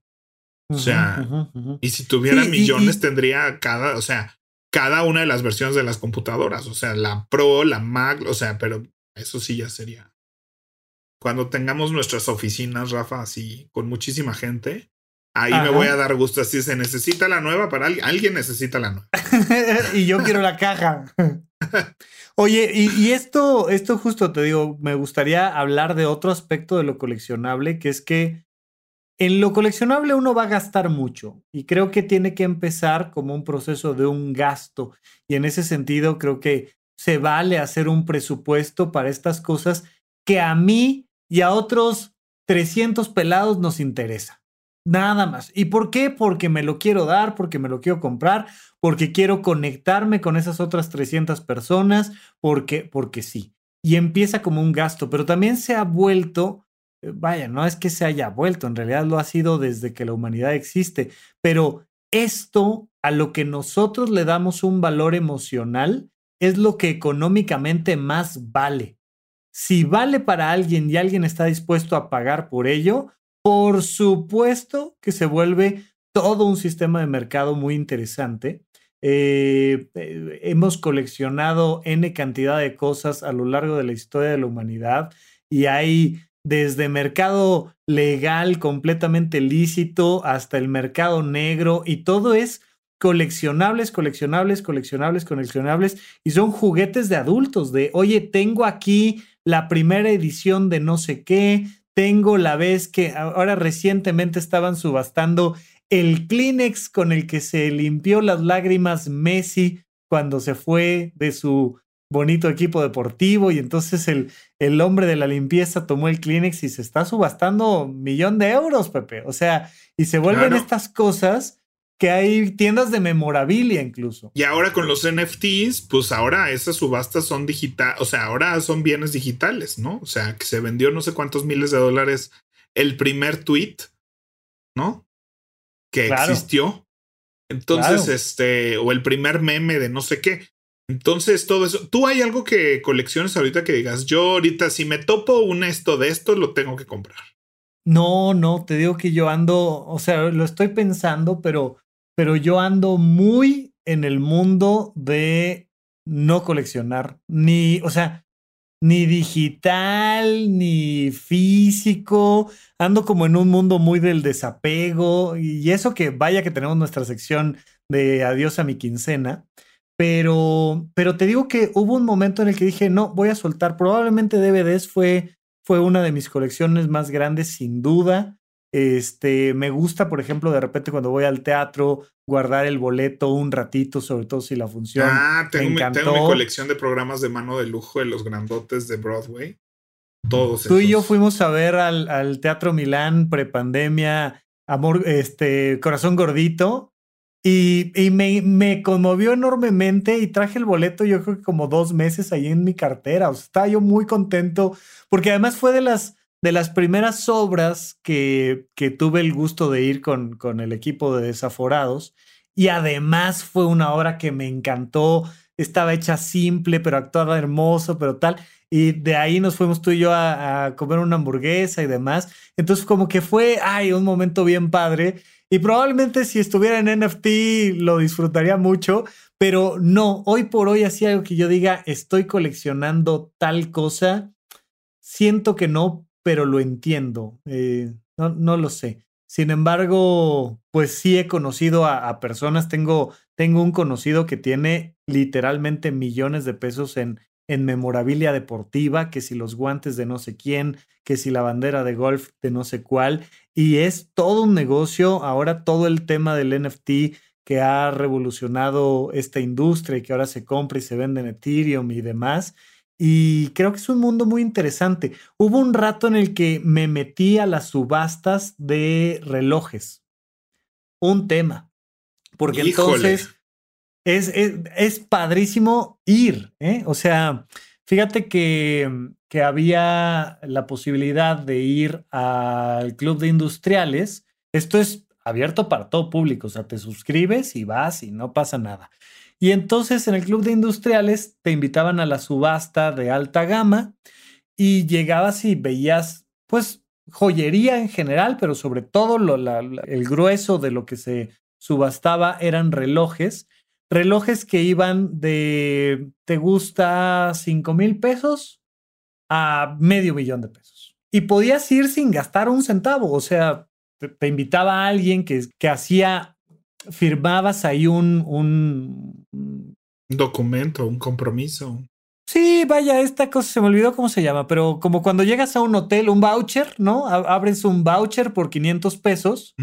O sea, y si tuviera millones tendría cada, o sea, cada una de las versiones de las computadoras, o sea, la Pro, la Mac, o sea, pero eso sí ya sería. Cuando tengamos nuestras oficinas, Rafa, así, con muchísima gente, ahí me voy a dar gusto. Así se necesita la nueva para alguien, alguien necesita la nueva. y yo quiero la caja. Oye, y, y, esto, esto justo te digo, me gustaría hablar de otro aspecto de lo coleccionable, que es que en lo coleccionable uno va a gastar mucho y creo que tiene que empezar como un proceso de un gasto. Y en ese sentido creo que se vale hacer un presupuesto para estas cosas que a mí y a otros 300 pelados nos interesa. Nada más. ¿Y por qué? Porque me lo quiero dar, porque me lo quiero comprar, porque quiero conectarme con esas otras 300 personas, porque, porque sí. Y empieza como un gasto, pero también se ha vuelto vaya, no es que se haya vuelto, en realidad lo ha sido desde que la humanidad existe, pero esto a lo que nosotros le damos un valor emocional es lo que económicamente más vale. Si vale para alguien y alguien está dispuesto a pagar por ello, por supuesto que se vuelve todo un sistema de mercado muy interesante. Eh, eh, hemos coleccionado N cantidad de cosas a lo largo de la historia de la humanidad y hay desde mercado legal completamente lícito hasta el mercado negro y todo es coleccionables, coleccionables, coleccionables, coleccionables y son juguetes de adultos de, oye, tengo aquí la primera edición de no sé qué, tengo la vez que ahora recientemente estaban subastando el Kleenex con el que se limpió las lágrimas Messi cuando se fue de su bonito equipo deportivo y entonces el, el hombre de la limpieza tomó el Kleenex y se está subastando un millón de euros, Pepe. O sea, y se vuelven estas cosas que hay tiendas de memorabilia incluso. Y ahora con los NFTs, pues ahora esas subastas son digital, o sea, ahora son bienes digitales, ¿no? O sea, que se vendió no sé cuántos miles de dólares el primer tweet, ¿no? Que existió. Entonces, este, o el primer meme de no sé qué. Entonces, todo eso. ¿Tú hay algo que colecciones ahorita que digas, yo ahorita si me topo un esto de esto, lo tengo que comprar? No, no, te digo que yo ando, o sea, lo estoy pensando, pero, pero yo ando muy en el mundo de no coleccionar, ni, o sea, ni digital, ni físico. Ando como en un mundo muy del desapego y eso que vaya que tenemos nuestra sección de adiós a mi quincena. Pero, pero te digo que hubo un momento en el que dije, no, voy a soltar. Probablemente DVDs fue, fue una de mis colecciones más grandes, sin duda. Este, me gusta, por ejemplo, de repente cuando voy al teatro, guardar el boleto un ratito, sobre todo si la función. Ah, tengo, mi, tengo mi colección de programas de mano de lujo de los grandotes de Broadway. Todos. Tú y yo fuimos a ver al, al Teatro Milán prepandemia, Amor, este, Corazón Gordito, Y, me, conmovió enormemente y traje el boleto yo creo que como dos meses ahí en mi cartera. Estaba yo muy contento porque además fue de las, de las primeras obras que, que tuve el gusto de ir con, con el equipo de desaforados. Y además fue una obra que me encantó. Estaba hecha simple, pero actuada hermoso, pero tal. Y de ahí nos fuimos tú y yo a, a comer una hamburguesa y demás. Entonces como que fue, ay, un momento bien padre. Y probablemente si estuviera en NFT lo disfrutaría mucho, pero no, hoy por hoy así algo que yo diga, estoy coleccionando tal cosa, siento que no, pero lo entiendo. Eh, no, no, lo sé. Sin embargo, pues sí he conocido a, a, personas, tengo, tengo un conocido que tiene literalmente millones de pesos en, en memorabilia deportiva, que si los guantes de no sé quién, que si la bandera de golf de no sé cuál, y es todo un negocio, ahora todo el tema del NFT que ha revolucionado esta industria y que ahora se compra y se vende en Ethereum y demás. Y creo que es un mundo muy interesante. Hubo un rato en el que me metí a las subastas de relojes. Un tema. Porque entonces es, es, padrísimo ir, ¿eh? O sea, fíjate que, que había la posibilidad de ir al club de industriales. Esto es abierto para todo público, o sea, te suscribes y vas y no pasa nada. Y entonces en el club de industriales te invitaban a la subasta de alta gama y llegabas y veías, pues, joyería en general, pero sobre todo el grueso de lo que se subastaba eran relojes relojes que iban de, ¿te gusta 5 mil pesos? A medio millón de pesos. Y podías ir sin gastar un centavo, o sea, te, invitaba a alguien que, que hacía, firmabas ahí un, un... Documento, un compromiso. Sí, vaya, esta cosa se me olvidó cómo se llama, pero como cuando llegas a un hotel, un voucher, ¿no? Abres un voucher por 500 pesos,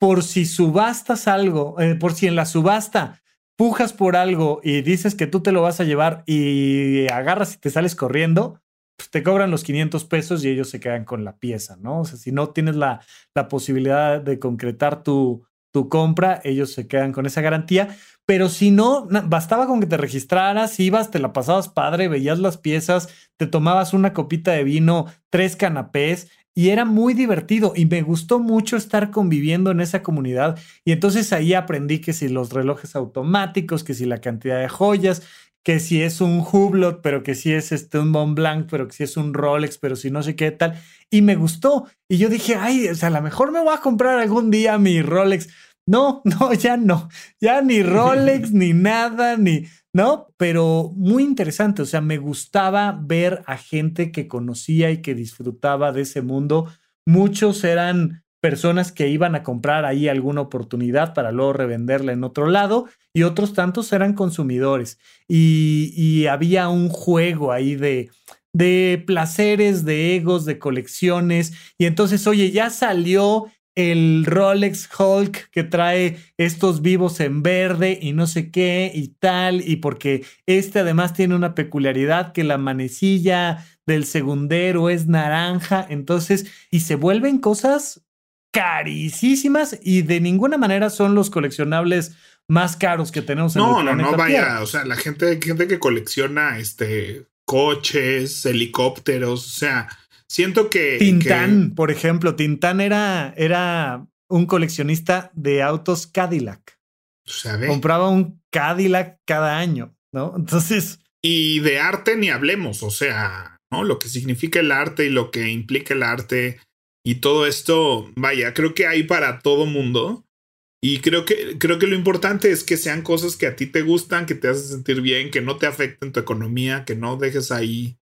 por si subastas algo, eh, por si en la subasta pujas por algo y dices que tú te lo vas a llevar y agarras y te sales corriendo, pues te cobran los 500 pesos y ellos se quedan con la pieza, ¿no? O sea, si no tienes la, la posibilidad de concretar tu, tu compra, ellos se quedan con esa garantía. Pero si no, bastaba con que te registraras, ibas, te la pasabas padre, veías las piezas, te tomabas una copita de vino, tres canapés y era muy divertido y me gustó mucho estar conviviendo en esa comunidad y entonces ahí aprendí que si los relojes automáticos, que si la cantidad de joyas, que si es un Hublot, pero que si es este un Mont Blanc, pero que si es un Rolex, pero si no sé qué tal y me gustó y yo dije, ay, o sea, a lo mejor me voy a comprar algún día mi Rolex. No, no, ya no, ya ni Rolex, ni nada, ni, ¿no? Pero muy interesante, o sea, me gustaba ver a gente que conocía y que disfrutaba de ese mundo. Muchos eran personas que iban a comprar ahí alguna oportunidad para luego revenderla en otro lado y otros tantos eran consumidores y, había un juego ahí de, de placeres, de egos, de colecciones y entonces, oye, ya salió el Rolex Hulk que trae estos vivos en verde y no sé qué y tal, y porque este además tiene una peculiaridad que la manecilla del segundero es naranja, entonces, y se vuelven cosas carísimas y de ninguna manera son los coleccionables más caros que tenemos en no, el No, no, no, vaya, o sea, la gente, gente que colecciona este coches, helicópteros, o sea, Siento que. Tintán, por ejemplo, Tintán era, era un coleccionista de autos Cadillac. ¿Sabe? Compraba un Cadillac cada año, ¿no? Entonces. Y de arte ni hablemos, o sea, ¿no? Lo que significa el arte y lo que implica el arte y todo esto, vaya, creo que hay para todo mundo. Y creo que, creo que lo importante es que sean cosas que a ti te gustan, que te hacen sentir bien, que no te afecten tu economía, que no dejes ahí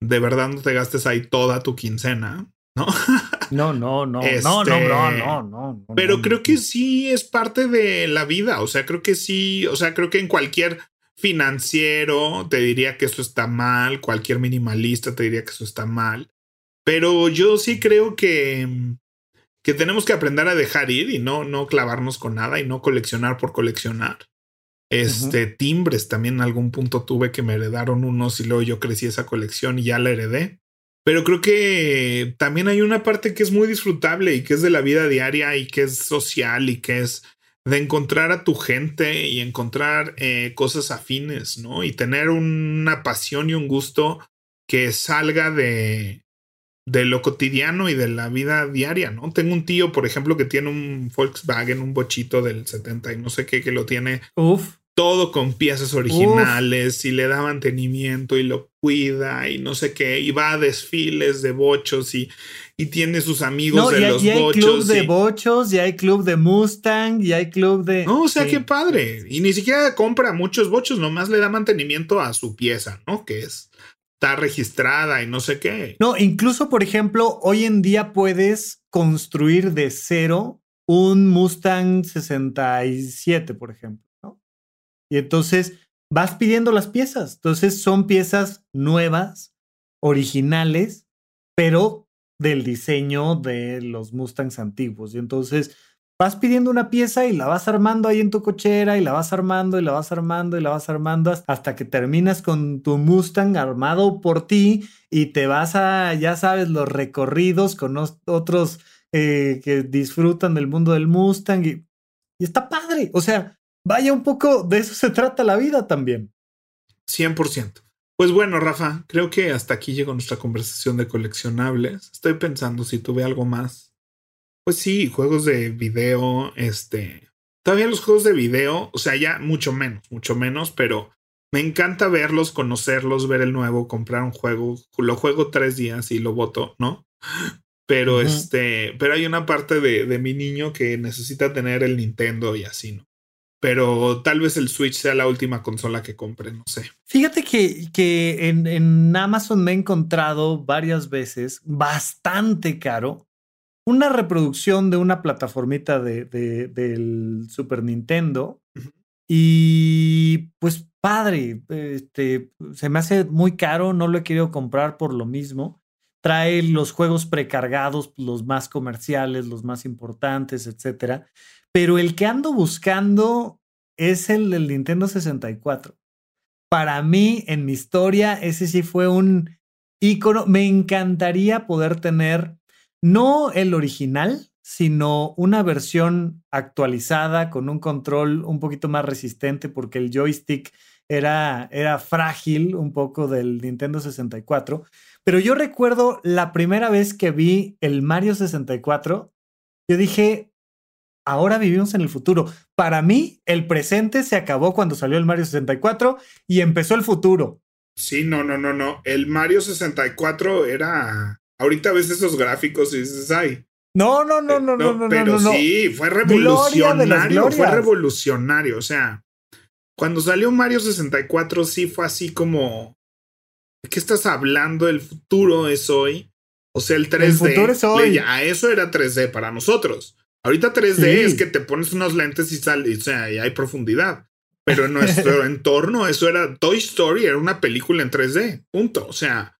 de verdad no te gastes ahí toda tu quincena, ¿no? No, no, no, no, no, no, este, no, no, Pero creo que sí es parte de la vida, o sea, creo que sí, o sea, creo que en cualquier financiero te diría que eso está mal, cualquier minimalista te diría que eso está mal, pero yo sí creo que que tenemos que aprender a dejar ir y no no clavarnos con nada y no coleccionar por coleccionar. Este, timbres también en algún punto tuve que me heredaron unos y luego yo crecí esa colección y ya la heredé. Pero creo que también hay una parte que es muy disfrutable y que es de la vida diaria y que es social y que es de encontrar a tu gente y encontrar eh, cosas afines, ¿no? Y tener una pasión y un gusto que salga de, de lo cotidiano y de la vida diaria, ¿no? Tengo un tío, por ejemplo, que tiene un Volkswagen, un bochito del 70 y no sé qué, que lo tiene Uf. Todo con piezas originales y le da mantenimiento y lo cuida y no sé qué, y va a desfiles de bochos y, y tiene sus amigos de los y hay club de bochos, y hay club de Mustang, y hay club de... No, o sea, qué padre. Y ni siquiera compra muchos bochos, nomás le da mantenimiento a su pieza, ¿no? Que es está registrada y no sé qué. No, incluso, por ejemplo, hoy en día puedes construir de cero un Mustang 67, por ejemplo, ¿no? Y entonces vas pidiendo las piezas. Entonces son piezas nuevas, originales, pero del diseño de los Mustangs antiguos. Y entonces vas pidiendo una pieza y la vas armando ahí en tu cochera y la vas armando y la vas armando y la vas armando hasta que terminas con tu Mustang armado por ti y te vas a, ya sabes, los recorridos con otros eh, que disfrutan del mundo del Mustang y, y está padre. O sea, vaya un poco, de eso se trata la vida también. 100%. Pues bueno, Rafa, creo que hasta aquí llegó nuestra conversación de coleccionables. Estoy pensando si tuve algo más pues sí, juegos de video, este, todavía los juegos de video, o sea, ya mucho menos, mucho menos, pero me encanta verlos, conocerlos, ver el nuevo, comprar un juego, lo juego tres días y lo voto, ¿no? Pero este, pero hay una parte de, de mi niño que necesita tener el Nintendo y así, ¿no? Pero tal vez el Switch sea la última consola que compre, no sé. Fíjate que, que en, en, Amazon me he encontrado varias veces bastante caro una reproducción de una plataformita de, del Super Nintendo. Y pues padre, este, se me hace muy caro, no lo he querido comprar por lo mismo. Trae los juegos precargados, los más comerciales, los más importantes, etcétera. Pero el que ando buscando es el del Nintendo 64. Para mí, en mi historia, ese sí fue un icono. Me encantaría poder tener no el original, sino una versión actualizada con un control un poquito más resistente porque el joystick era, era frágil un poco del Nintendo 64. Pero yo recuerdo la primera vez que vi el Mario 64, yo dije, ahora vivimos en el futuro. Para mí, el presente se acabó cuando salió el Mario 64 y empezó el futuro. Sí, no, no, no, no. El Mario 64 era Ahorita ves esos gráficos y dices, ay. No, no, no, no, no, no. Pero sí, fue revolucionario, fue revolucionario. O sea, cuando salió Mario 64, sí fue así como. ¿De qué estás hablando? El futuro es hoy. O sea, el 3D. El futuro es hoy. A eso era 3D para nosotros. Ahorita 3D es que te pones unos lentes y sale, o sea, y hay profundidad. Pero en nuestro entorno, eso era Toy Story, era una película en 3D. Punto. O sea,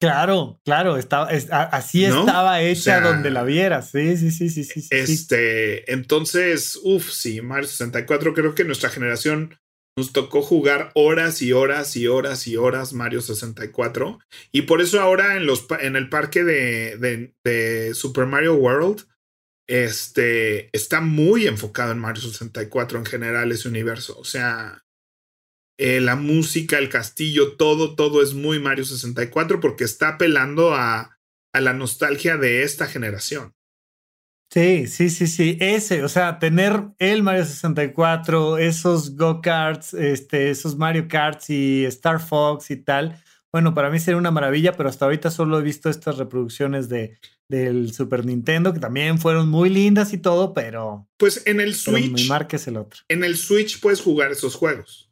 Claro, claro, estaba, así estaba hecha donde la vieras. Sí, sí, sí, sí, sí. Este, entonces, uff, sí, Mario 64, creo que nuestra generación nos tocó jugar horas y horas y horas y horas Mario 64. Y por eso ahora en, los, en el parque de, de, Super Mario World, este, está muy enfocado en Mario 64 en general ese universo. O sea, eh, la música, el castillo, todo, todo es muy Mario 64 porque está apelando a, a la nostalgia de esta generación. Sí, sí, sí, sí. Ese, o sea, tener el Mario 64, esos go-karts, este, esos Mario Karts y Star Fox y tal. Bueno, para mí sería una maravilla, pero hasta ahorita solo he visto estas reproducciones de, del Super Nintendo, que también fueron muy lindas y todo, pero. Pues en el Switch. Mi marca es el otro. En el Switch puedes jugar esos juegos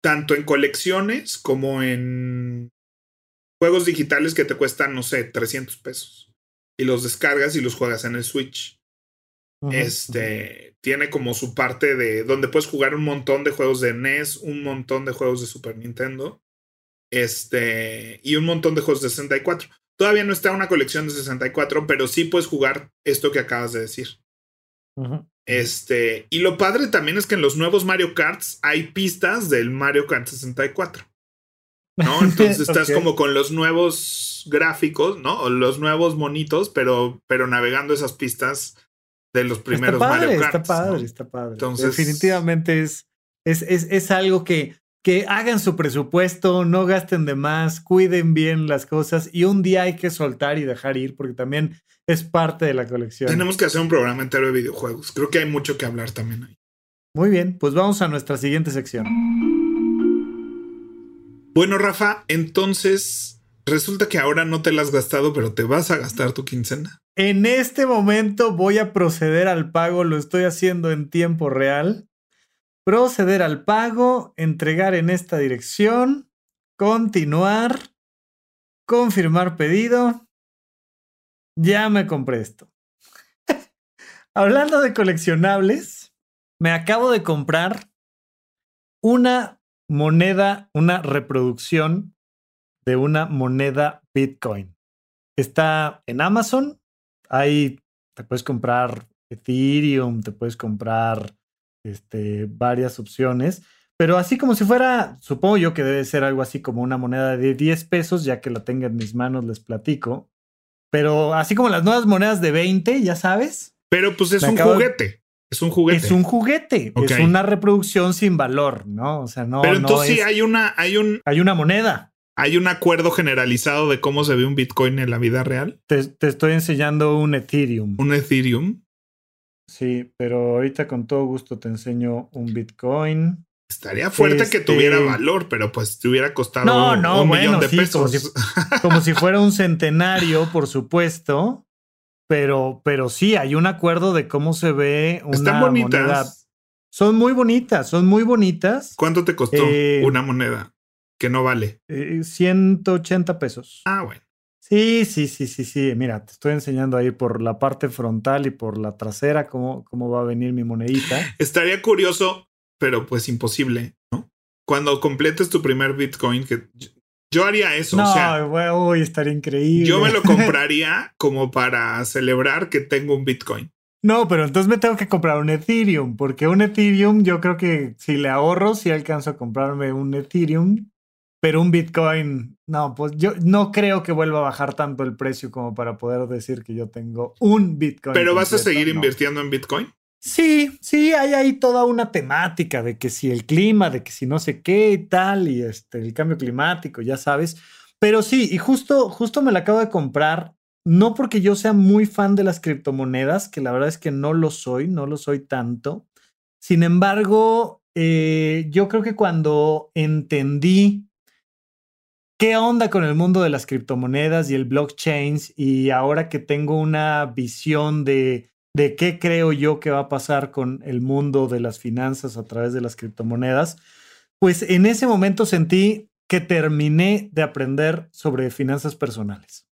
tanto en colecciones como en juegos digitales que te cuestan, no sé, 300 pesos. Y los descargas y los juegas en el Switch. Este tiene como su parte de donde puedes jugar un montón de juegos de NES, un montón de juegos de Super Nintendo, este y un montón de juegos de 64. Todavía no está una colección de 64, pero sí puedes jugar esto que acabas de decir. Este, y lo padre también es que en los nuevos Mario Karts hay pistas del Mario Kart 64. ¿No? Entonces estás como con los nuevos gráficos, ¿no? O los nuevos monitos, pero, pero navegando esas pistas de los primeros está padre, Mario Kart. Está padre, está padre. Entonces, Definitivamente es, es, es, es algo que, que hagan su presupuesto, no gasten de más, cuiden bien las cosas y un día hay que soltar y dejar ir porque también es parte de la colección. Tenemos que hacer un programa entero de videojuegos. Creo que hay mucho que hablar también ahí. Muy bien, pues vamos a nuestra siguiente sección. Bueno, Rafa, entonces resulta que ahora no te la has gastado, pero te vas a gastar tu quincena. En este momento voy a proceder al pago, lo estoy haciendo en tiempo real. Proceder al pago, entregar en esta dirección, continuar, confirmar pedido. Ya me compré esto. Hablando de coleccionables, me acabo de comprar una moneda, una reproducción de una moneda Bitcoin. Está en Amazon. Ahí te puedes comprar Ethereum, te puedes comprar este, varias opciones. Pero así como si fuera, supongo yo que debe ser algo así como una moneda de 10 pesos, ya que la tenga en mis manos, les platico. Pero así como las nuevas monedas de 20, ya sabes. Pero pues es un juguete. Es un juguete. Es un juguete. Es una reproducción sin valor, ¿no? O sea, no. Pero entonces sí hay una, hay un. Hay una moneda. ¿Hay un acuerdo generalizado de cómo se ve un Bitcoin en la vida real? Te, te estoy enseñando un Ethereum. ¿Un Ethereum? Sí, pero ahorita con todo gusto te enseño un Bitcoin. Estaría fuerte que tuviera este valor, pero pues te hubiera costado un millón de pesos. Como si, fuera un centenario, por supuesto. Pero, pero sí, hay un acuerdo de cómo se ve una Están bonitas. moneda. Son muy bonitas, son muy bonitas. ¿Cuánto te costó eh, una moneda que no vale? 180 eh, pesos. Ah, bueno. Sí, sí, sí, sí, sí. Mira, te estoy enseñando ahí por la parte frontal y por la trasera cómo, cómo va a venir mi monedita. Estaría curioso, pero pues imposible, ¿no? Cuando completes tu primer Bitcoin, que yo haría eso. No, o sea, uy, estaría increíble. Yo me lo compraría como para celebrar que tengo un Bitcoin. No, pero entonces me tengo que comprar un Ethereum, porque un Ethereum yo creo que si le ahorro, si alcanzo a comprarme un Ethereum, pero un Bitcoin, no, pues yo no creo que vuelva a bajar tanto el precio como para poder decir que yo tengo un Bitcoin. ¿Pero vas a seguir invirtiendo en Bitcoin? Sí, sí, hay ahí toda una temática de que si el clima, de que si no sé qué y tal, y este, el cambio climático, ya sabes. Pero sí, y justo, justo me la acabo de comprar, no porque yo sea muy fan de las criptomonedas, que la verdad es que no lo soy, no lo soy tanto. Sin embargo, eh, yo creo que cuando entendí qué onda con el mundo de las criptomonedas y el blockchain, y ahora que tengo una visión de de qué creo yo que va a pasar con el mundo de las finanzas a través de las criptomonedas, pues en ese momento sentí que terminé de aprender sobre finanzas personales.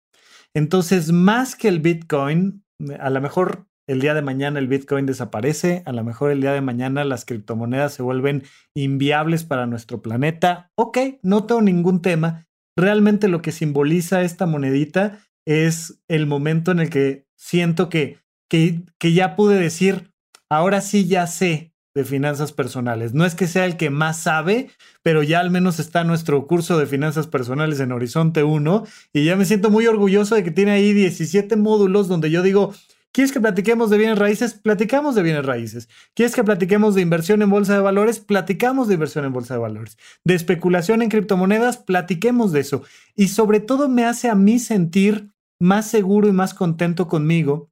Entonces, más que el Bitcoin, a lo mejor el día de mañana el Bitcoin desaparece, a lo mejor el día de mañana las criptomonedas se vuelven inviables para nuestro planeta. Ok, no tengo ningún tema. Realmente lo que simboliza esta monedita es el momento en el que siento que que, ya pude decir, ahora sí ya sé de finanzas personales. No es que sea el que más sabe, pero ya al menos está nuestro curso de finanzas personales en Horizonte 1 y ya me siento muy orgulloso de que tiene ahí 17 módulos donde yo digo, ¿quieres que platiquemos de bienes raíces? Platicamos de bienes raíces. ¿Quieres que platiquemos de inversión en bolsa de valores? Platicamos de inversión en bolsa de valores. De especulación en criptomonedas? Platiquemos de eso. Y sobre todo me hace a mí sentir más seguro y más contento conmigo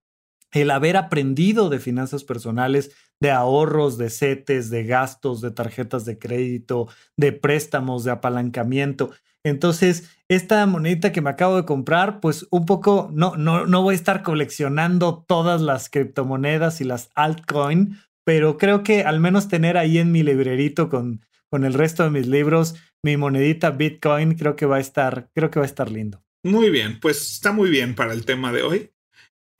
el haber aprendido de finanzas personales, de ahorros, de CETES, de gastos, de tarjetas de crédito, de préstamos, de apalancamiento. Entonces, esta monedita que me acabo de comprar, pues un poco, no, no, no voy a estar coleccionando todas las criptomonedas y las altcoin, pero creo que al menos tener ahí en mi librerito con, con el resto de mis libros, mi monedita Bitcoin, creo que va a estar, creo que va a estar lindo. Muy bien, pues está muy bien para el tema de hoy.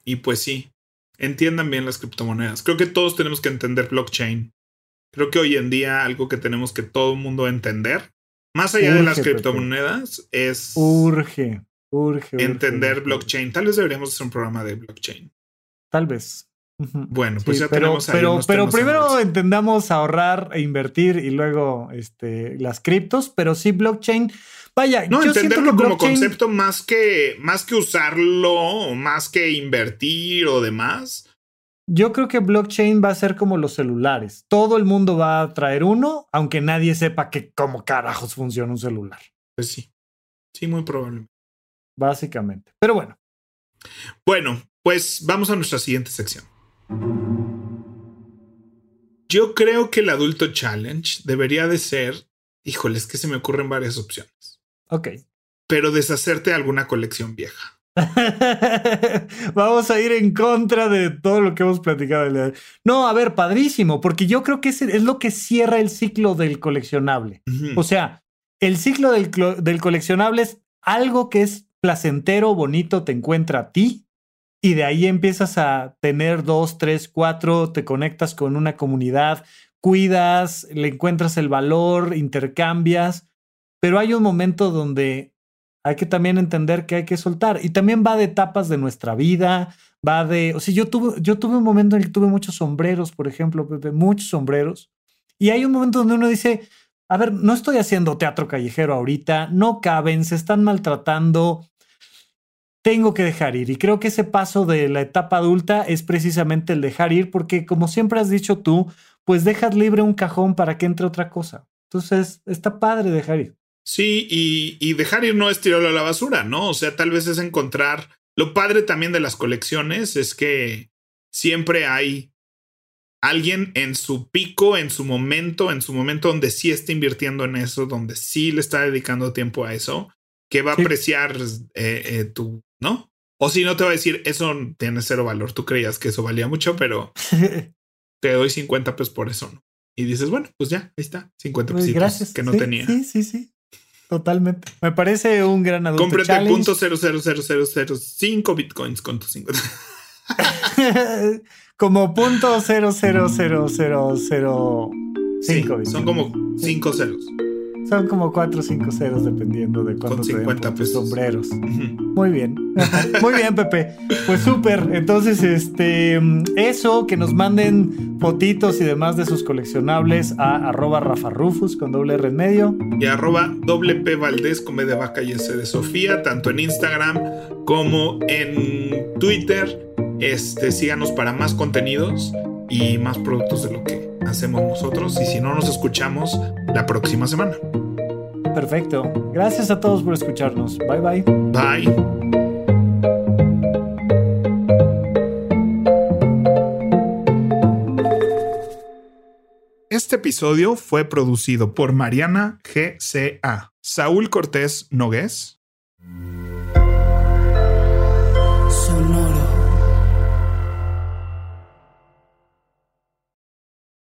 Y pues sí, entiendan bien las criptomonedas. Creo que todos tenemos que entender blockchain. Creo que hoy en día algo que tenemos que todo el mundo entender, más allá de las criptomonedas, es urge, urge, entender blockchain. Tal vez deberíamos hacer un programa de blockchain. Tal vez. Bueno, pues ya pero, tenemos ahí Pero, pero primero entendamos ahorrar e invertir y luego este, las criptos, pero sí blockchain Vaya, no, entenderlo como concepto más que, más que usarlo, más que invertir o demás. yo creo que blockchain va a ser como los celulares. Todo el mundo va a traer uno, aunque nadie sepa que cómo carajos funciona un celular. Pues sí. Sí, muy probable. Básicamente. Pero bueno. Bueno, pues vamos a nuestra siguiente sección. Yo creo que el adulto challenge debería de ser, híjoles, que se me ocurren varias opciones. Ok. Pero deshacerte de alguna colección vieja. Vamos a ir en contra de todo lo que hemos platicado. No, a ver, padrísimo, porque yo creo que es, es lo que cierra el ciclo del coleccionable. O sea, el ciclo del, del, coleccionable es algo que es placentero, bonito, te encuentra a ti y de ahí empiezas a tener dos, tres, cuatro, te conectas con una comunidad, cuidas, le encuentras el valor, intercambias, pero hay un momento donde hay que también entender que hay que soltar. Y también va de etapas de nuestra vida, va de, o sea, yo tuve, yo tuve un momento en el que tuve muchos sombreros, por ejemplo, Pepe, muchos sombreros. Y hay un momento donde uno dice, a ver, no estoy haciendo teatro callejero ahorita, no caben, se están maltratando, tengo que dejar ir. Y creo que ese paso de la etapa adulta es precisamente el dejar ir, porque como siempre has dicho tú, pues dejas libre un cajón para que entre otra cosa. Entonces, está padre dejar ir. Sí, y, dejar ir no es tirarlo a la basura, ¿no? O sea, tal vez es encontrar. Lo padre también de las colecciones es que siempre hay alguien en su pico, en su momento, en su momento donde sí está invirtiendo en eso, donde sí le está dedicando tiempo a eso, que va a apreciar eh, eh, tu, ¿no? O si no te va a decir, eso tiene cero valor, tú creías que eso valía mucho, pero te doy 50 pesos por eso, ¿no? Y dices, bueno, pues ya, ahí está, 50 pues pesitos gracias. que no tenía. Sí, sí, sí. Totalmente. Me parece un gran adulto Cómprate punto cinco bitcoins con tus 50. como punto cero cero cero cero cero cinco sí, Son como cinco ceros. Son como 4 o 5 ceros dependiendo de cuánto te sombreros. Muy bien. Muy bien, Pepe. Pues súper. Entonces, este eso, que nos manden fotitos y demás de sus coleccionables a arroba Rafa Rufus con doble R en medio. Y arroba doble P Valdés con de vaca y S de Sofía, tanto en Instagram como en Twitter. Este, síganos para más contenidos y más productos de lo que hacemos nosotros y si no nos escuchamos la próxima semana. Perfecto. Gracias a todos por escucharnos. Bye bye. Bye. Este episodio fue producido por Mariana GCA, Saúl Cortés Nogués,